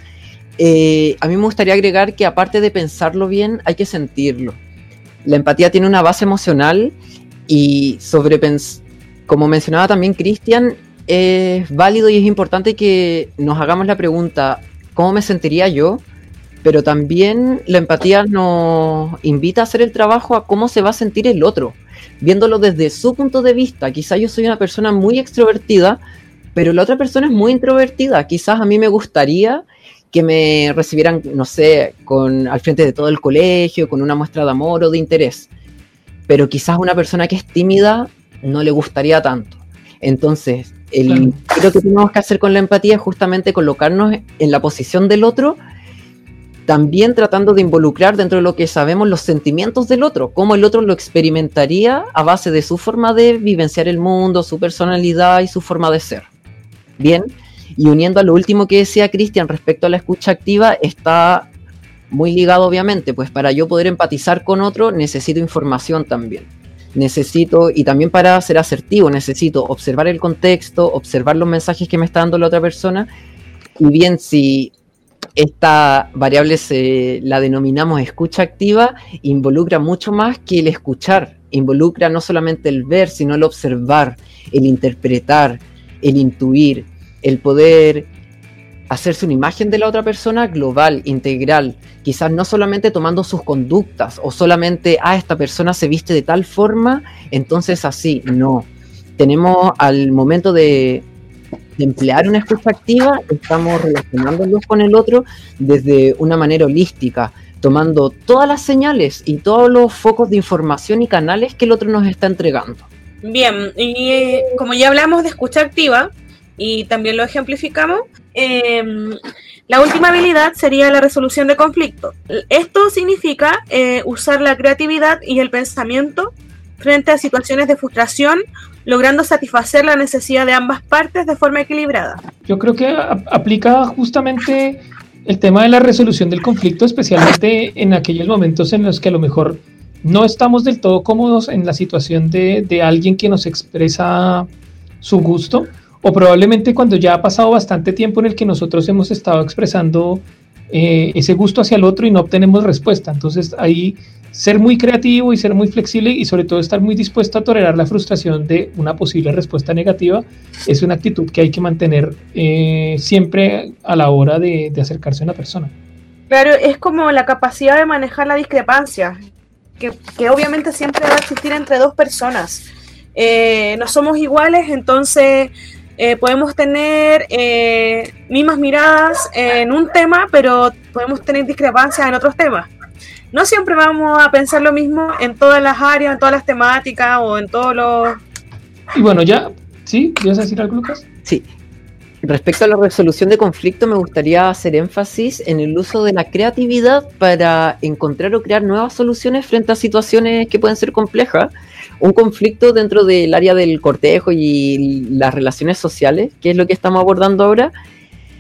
Eh, a mí me gustaría agregar que aparte de pensarlo bien, hay que sentirlo. La empatía tiene una base emocional y sobre como mencionaba también Cristian, es válido y es importante que nos hagamos la pregunta, ¿cómo me sentiría yo? Pero también la empatía nos invita a hacer el trabajo a cómo se va a sentir el otro, viéndolo desde su punto de vista. Quizá yo soy una persona muy extrovertida, pero la otra persona es muy introvertida. Quizás a mí me gustaría que me recibieran, no sé, con, al frente de todo el colegio, con una muestra de amor o de interés pero quizás una persona que es tímida no le gustaría tanto. Entonces, el, lo que tenemos que hacer con la empatía es justamente colocarnos en la posición del otro, también tratando de involucrar dentro de lo que sabemos los sentimientos del otro, cómo el otro lo experimentaría a base de su forma de vivenciar el mundo, su personalidad y su forma de ser. Bien, y uniendo a lo último que decía Cristian respecto a la escucha activa, está muy ligado obviamente, pues para yo poder empatizar con otro necesito información también. Necesito, y también para ser asertivo, necesito observar el contexto, observar los mensajes que me está dando la otra persona. Y bien, si esta variable se la denominamos escucha activa, involucra mucho más que el escuchar. Involucra no solamente el ver, sino el observar, el interpretar, el intuir, el poder hacerse una imagen de la otra persona global, integral, quizás no solamente tomando sus conductas o solamente, ah, esta persona se viste de tal forma, entonces así, no. Tenemos al momento de, emplear una escucha activa, estamos relacionándonos con el otro desde una manera holística, tomando todas las señales y todos los focos de información y canales que el otro nos está entregando. Bien, y eh, como ya hablamos de escucha activa, y también lo ejemplificamos, em, la última habilidad sería la resolución de conflictos. Esto significa eh, usar la creatividad y el pensamiento frente a situaciones de frustración, logrando satisfacer la necesidad de ambas partes de forma equilibrada. Yo creo que aplica justamente el tema de la resolución del conflicto, especialmente en aquellos momentos en los que a lo mejor no estamos del todo cómodos en la situación de, de alguien que nos expresa su gusto o probablemente cuando ya ha pasado bastante tiempo en el que nosotros hemos estado expresando eh, ese gusto hacia el otro y no obtenemos respuesta. Entonces ahí ser muy creativo y ser muy flexible y sobre todo estar muy dispuesto a tolerar la frustración de una posible respuesta negativa es una actitud que hay que mantener eh, siempre a la hora de, acercarse a una persona. Claro, es como la capacidad de manejar la discrepancia, que, que obviamente siempre va a existir entre dos personas. Eh, no somos iguales, entonces eh, podemos tener eh, mismas miradas en un tema, pero podemos tener discrepancias en otros temas. No siempre vamos a pensar lo mismo en todas las áreas, en todas las temáticas o en todos los... Y bueno, ya, ¿sí? ¿Quieres decir algo, Lucas? Sí. Respecto a la resolución de conflicto, me gustaría hacer énfasis en el uso de la creatividad para encontrar o crear nuevas soluciones frente a situaciones que pueden ser complejas un conflicto dentro del área del cortejo y las relaciones sociales, que es lo que estamos abordando ahora,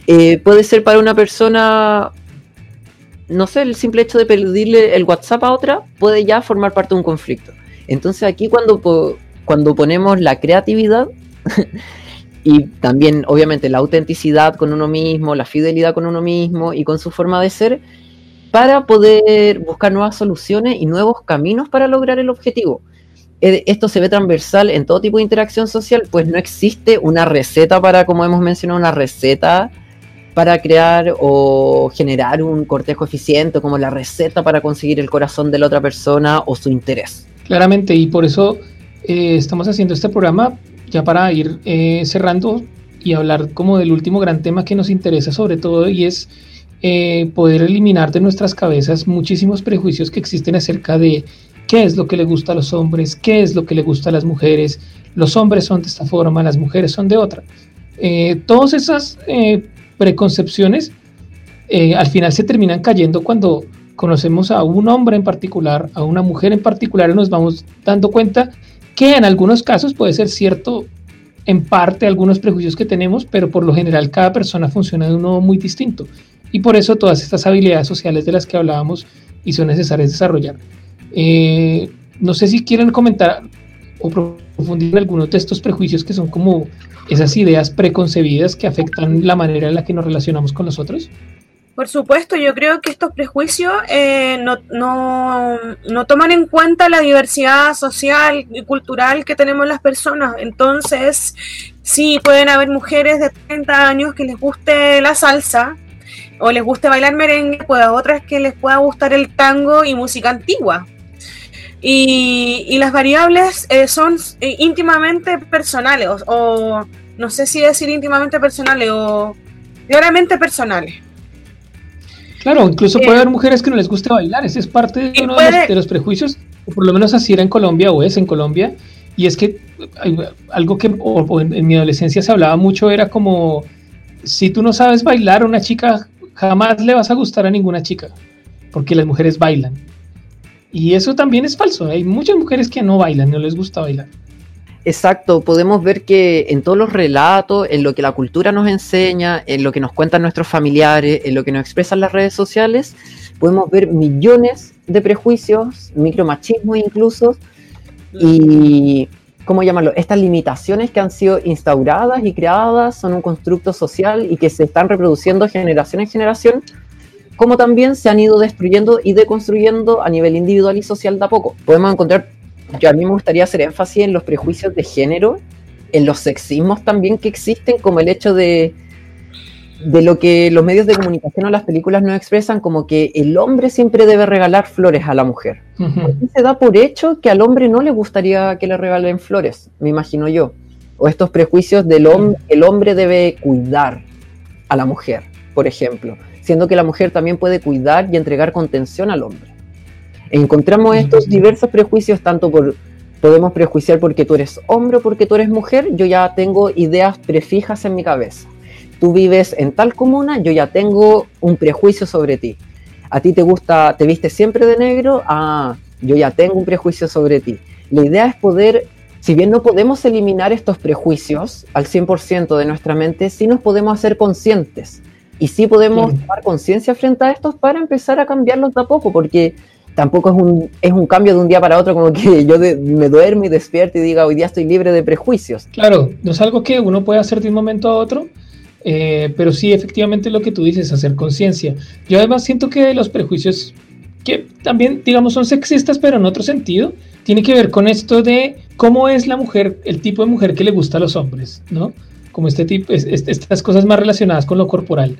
eh, puede ser para una persona, no sé, el simple hecho de pedirle el WhatsApp a otra puede ya formar parte de un conflicto. Entonces aquí cuando, cuando ponemos la creatividad y también obviamente la autenticidad con uno mismo, la fidelidad con uno mismo y con su forma de ser, para poder buscar nuevas soluciones y nuevos caminos para lograr el objetivo. Eh, esto se ve transversal en todo tipo de interacción social, pues no existe una receta para, como hemos mencionado, una receta para crear o generar un cortejo eficiente, como la receta para conseguir el corazón de la otra persona o su interés. Claramente, y por eso eh, estamos haciendo este programa ya para ir eh, cerrando y hablar como del último gran tema que nos interesa sobre todo y es poder eliminar de nuestras cabezas muchísimos prejuicios que existen acerca de qué es lo que le gusta a los hombres, qué es lo que le gusta a las mujeres, los hombres son de esta forma, las mujeres son de otra. Eh, todas esas eh, preconcepciones eh, al final se terminan cayendo cuando conocemos a un hombre en particular, a una mujer en particular y nos vamos dando cuenta que en algunos casos puede ser cierto en parte algunos prejuicios que tenemos, pero por lo general cada persona funciona de un modo muy distinto. Y por eso todas estas habilidades sociales de las que hablábamos y son necesarias desarrollar. Eh, no sé si quieren comentar o profundizar en algunos de estos prejuicios que son como esas ideas preconcebidas que afectan la manera en la que nos relacionamos con los otros. Por supuesto, yo creo que estos prejuicios eh, no, no, no, toman en cuenta la diversidad social y cultural que tenemos las personas. Entonces, sí, pueden haber mujeres de 30 años que les guste la salsa o les guste bailar merengue, pues otras que les pueda gustar el tango y música antigua. Y, las variables eh, son eh, íntimamente personales, o, no sé si decir íntimamente personales, o claramente personales. Claro, incluso puede eh, haber mujeres que no les guste bailar, ese es parte de uno de, los, prejuicios, o por lo menos así era en Colombia o es en Colombia, y es que algo que en, mi adolescencia se hablaba mucho era como, si tú no sabes bailar, una chica jamás le vas a gustar a ninguna chica, porque las mujeres bailan. Y eso también es falso, hay muchas mujeres que no bailan, no les gusta bailar. Exacto, podemos ver que en todos los relatos, en lo que la cultura nos enseña, en lo que nos cuentan nuestros familiares, en lo que nos expresan las redes sociales, podemos ver millones de prejuicios, micromachismo incluso, y, ¿cómo llamarlo? Estas limitaciones que han sido instauradas y creadas son un constructo social y que se están reproduciendo generación en generación, como también se han ido destruyendo y deconstruyendo a nivel individual y social de a poco. Podemos encontrar yo a mí me gustaría hacer énfasis en los prejuicios de género, en los sexismos también que existen, como el hecho de, de lo que los medios de comunicación o las películas nos expresan, como que el hombre siempre debe regalar flores a la mujer. Se da por hecho que al hombre no le gustaría que le regalen flores, me imagino yo. O estos prejuicios del hombre, el hombre debe cuidar a la mujer, por ejemplo, siendo que la mujer también puede cuidar y entregar contención al hombre. Encontramos estos diversos prejuicios, tanto por, podemos prejuiciar porque tú eres hombre o porque tú eres mujer, yo ya tengo ideas prefijas en mi cabeza. Tú vives en tal comuna, yo ya tengo un prejuicio sobre ti. A ti te gusta, te viste siempre de negro, ah, yo ya tengo un prejuicio sobre ti. La idea es poder, si bien no podemos eliminar estos prejuicios al 100% de nuestra mente, sí nos podemos hacer conscientes. Y sí podemos tomar conciencia frente a estos para empezar a cambiarlos de a poco, porque tampoco es un, es un cambio de un día para otro como que yo me duermo y despierto y diga hoy día estoy libre de prejuicios. Claro, no es algo que uno puede hacer de un momento a otro, eh, pero sí efectivamente lo que tú dices, hacer conciencia. Yo además siento que los prejuicios que también digamos son sexistas pero en otro sentido, tiene que ver con esto de cómo es la mujer, el tipo de mujer que le gusta a los hombres, ¿no? Como este tipo, estas cosas más relacionadas con lo corporal.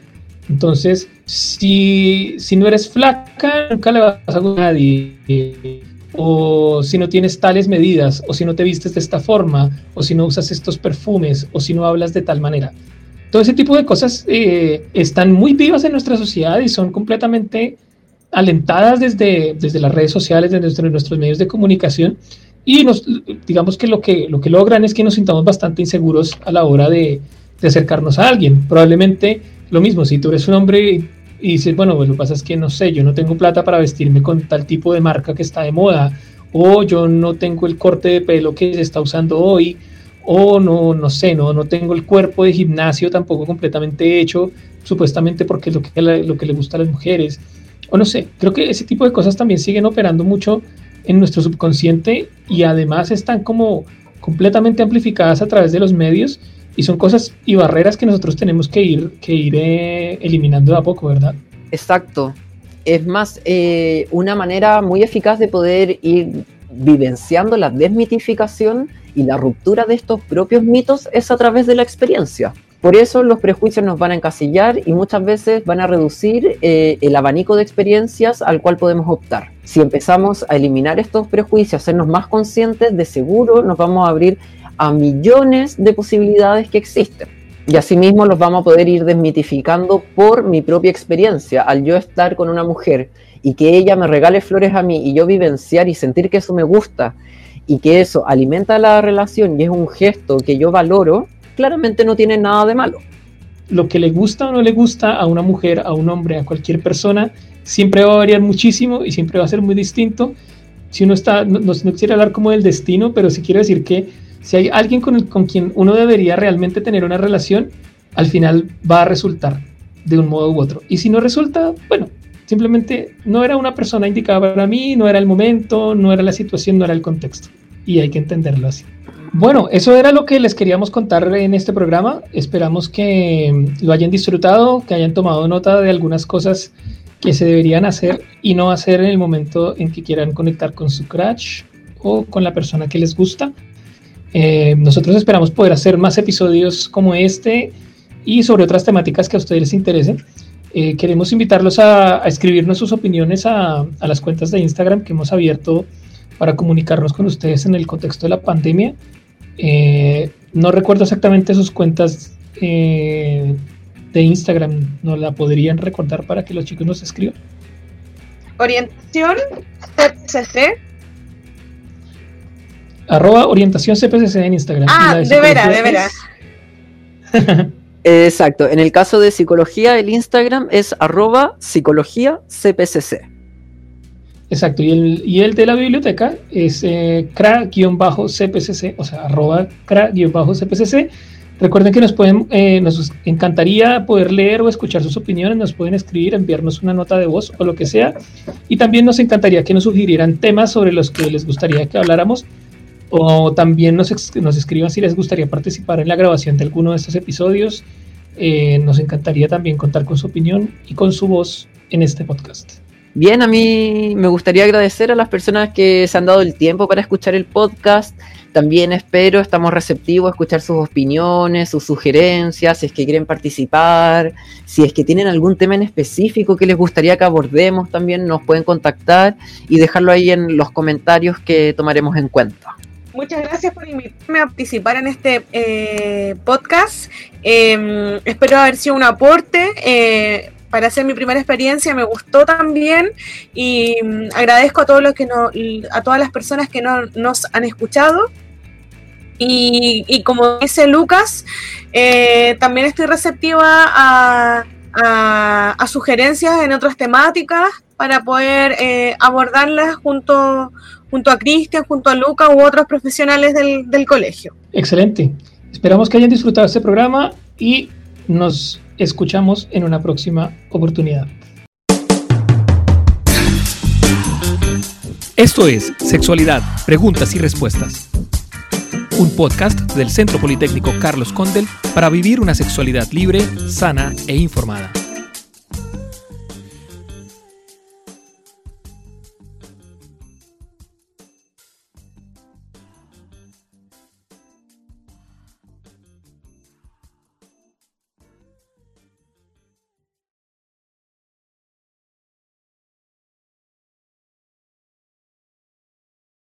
Entonces, si, no eres flaca, nunca le vas a gustar a nadie. O si no tienes tales medidas, o si no te vistes de esta forma, o si no usas estos perfumes, o si no hablas de tal manera. Todo ese tipo de cosas eh, están muy vivas en nuestra sociedad y son completamente alentadas desde, desde las redes sociales, desde nuestros medios de comunicación. Y nos, digamos que lo, que lo que logran es que nos sintamos bastante inseguros a la hora de, de acercarnos a alguien. Probablemente lo mismo, si tú eres un hombre y, dices, bueno, pues lo que pasa es que no sé, yo no tengo plata para vestirme con tal tipo de marca que está de moda, o yo no tengo el corte de pelo que se está usando hoy, o no, no sé, no, no tengo el cuerpo de gimnasio tampoco completamente hecho, supuestamente porque es lo que, lo que le gusta a las mujeres, o no sé, creo que ese tipo de cosas también siguen operando mucho en nuestro subconsciente y además están como completamente amplificadas a través de los medios y son cosas y barreras que nosotros tenemos que ir, que ir eh, eliminando de a poco, ¿verdad? Exacto. Es más, eh, una manera muy eficaz de poder ir vivenciando la desmitificación y la ruptura de estos propios mitos es a través de la experiencia. Por eso los prejuicios nos van a encasillar y muchas veces van a reducir eh, el abanico de experiencias al cual podemos optar. Si empezamos a eliminar estos prejuicios, hacernos más conscientes, de seguro nos vamos a abrir a millones de posibilidades que existen. Y asimismo los vamos a poder ir desmitificando por mi propia experiencia. Al yo estar con una mujer y que ella me regale flores a mí y yo vivenciar y sentir que eso me gusta y que eso alimenta la relación y es un gesto que yo valoro, claramente no tiene nada de malo. Lo que le gusta o no le gusta a una mujer, a un hombre, a cualquier persona, siempre va a variar muchísimo y siempre va a ser muy distinto si uno está, no, no, quisiera hablar como del destino, pero sí quiero decir que si hay alguien con, con quien uno debería realmente tener una relación, al final va a resultar de un modo u otro. Y si no resulta, bueno, simplemente no era una persona indicada para mí, no era el momento, no era la situación, no era el contexto. Y hay que entenderlo así. Bueno, eso era lo que les queríamos contar en este programa. Esperamos que lo hayan disfrutado, que hayan tomado nota de algunas cosas que se deberían hacer y no hacer en el momento en que quieran conectar con su crush o con la persona que les gusta. Eh, nosotros esperamos poder hacer más episodios como este y sobre otras temáticas que a ustedes les interesen. Eh, queremos invitarlos a, escribirnos sus opiniones a, las cuentas de Instagram que hemos abierto para comunicarnos con ustedes en el contexto de la pandemia. Eh, no recuerdo exactamente sus cuentas de Instagram nos la podrían recordar para que los chicos nos escriban. Orientación CPCC. Arroba orientación CPCC en Instagram. Ah, de, veras, de veras. Exacto. En el caso de psicología, el Instagram es arroba psicología CPCC. Exacto. Y el, de la biblioteca es eh, cra-cpcc, o sea, arroba cra-cpcc. Recuerden que nos pueden, eh, nos encantaría poder leer o escuchar sus opiniones, nos pueden escribir, enviarnos una nota de voz o lo que sea. Y también nos encantaría que nos sugirieran temas sobre los que les gustaría que habláramos o también nos, nos escriban si les gustaría participar en la grabación de alguno de estos episodios. Eh, nos encantaría también contar con su opinión y con su voz en este podcast. Bien, a mí me gustaría agradecer a las personas que se han dado el tiempo para escuchar el podcast. También espero, estamos receptivos a escuchar sus opiniones, sus sugerencias, si es que quieren participar, si es que tienen algún tema en específico que les gustaría que abordemos, también nos pueden contactar y dejarlo ahí en los comentarios que tomaremos en cuenta. Muchas gracias por invitarme a participar en este eh, podcast. Em, espero haber sido un aporte. Eh, para hacer mi primera experiencia me gustó también y mm, agradezco a todos los que no, a todas las personas que no, nos han escuchado y, como dice Lucas eh, también estoy receptiva a, sugerencias en otras temáticas para poder eh, abordarlas junto junto a Cristian, junto a Lucas u otros profesionales del, del colegio. Excelente. Esperamos que hayan disfrutado este programa y nos escuchamos en una próxima oportunidad. Esto es Sexualidad, Preguntas y Respuestas. Un podcast del Centro Politécnico Carlos Condel para vivir una sexualidad libre, sana e informada.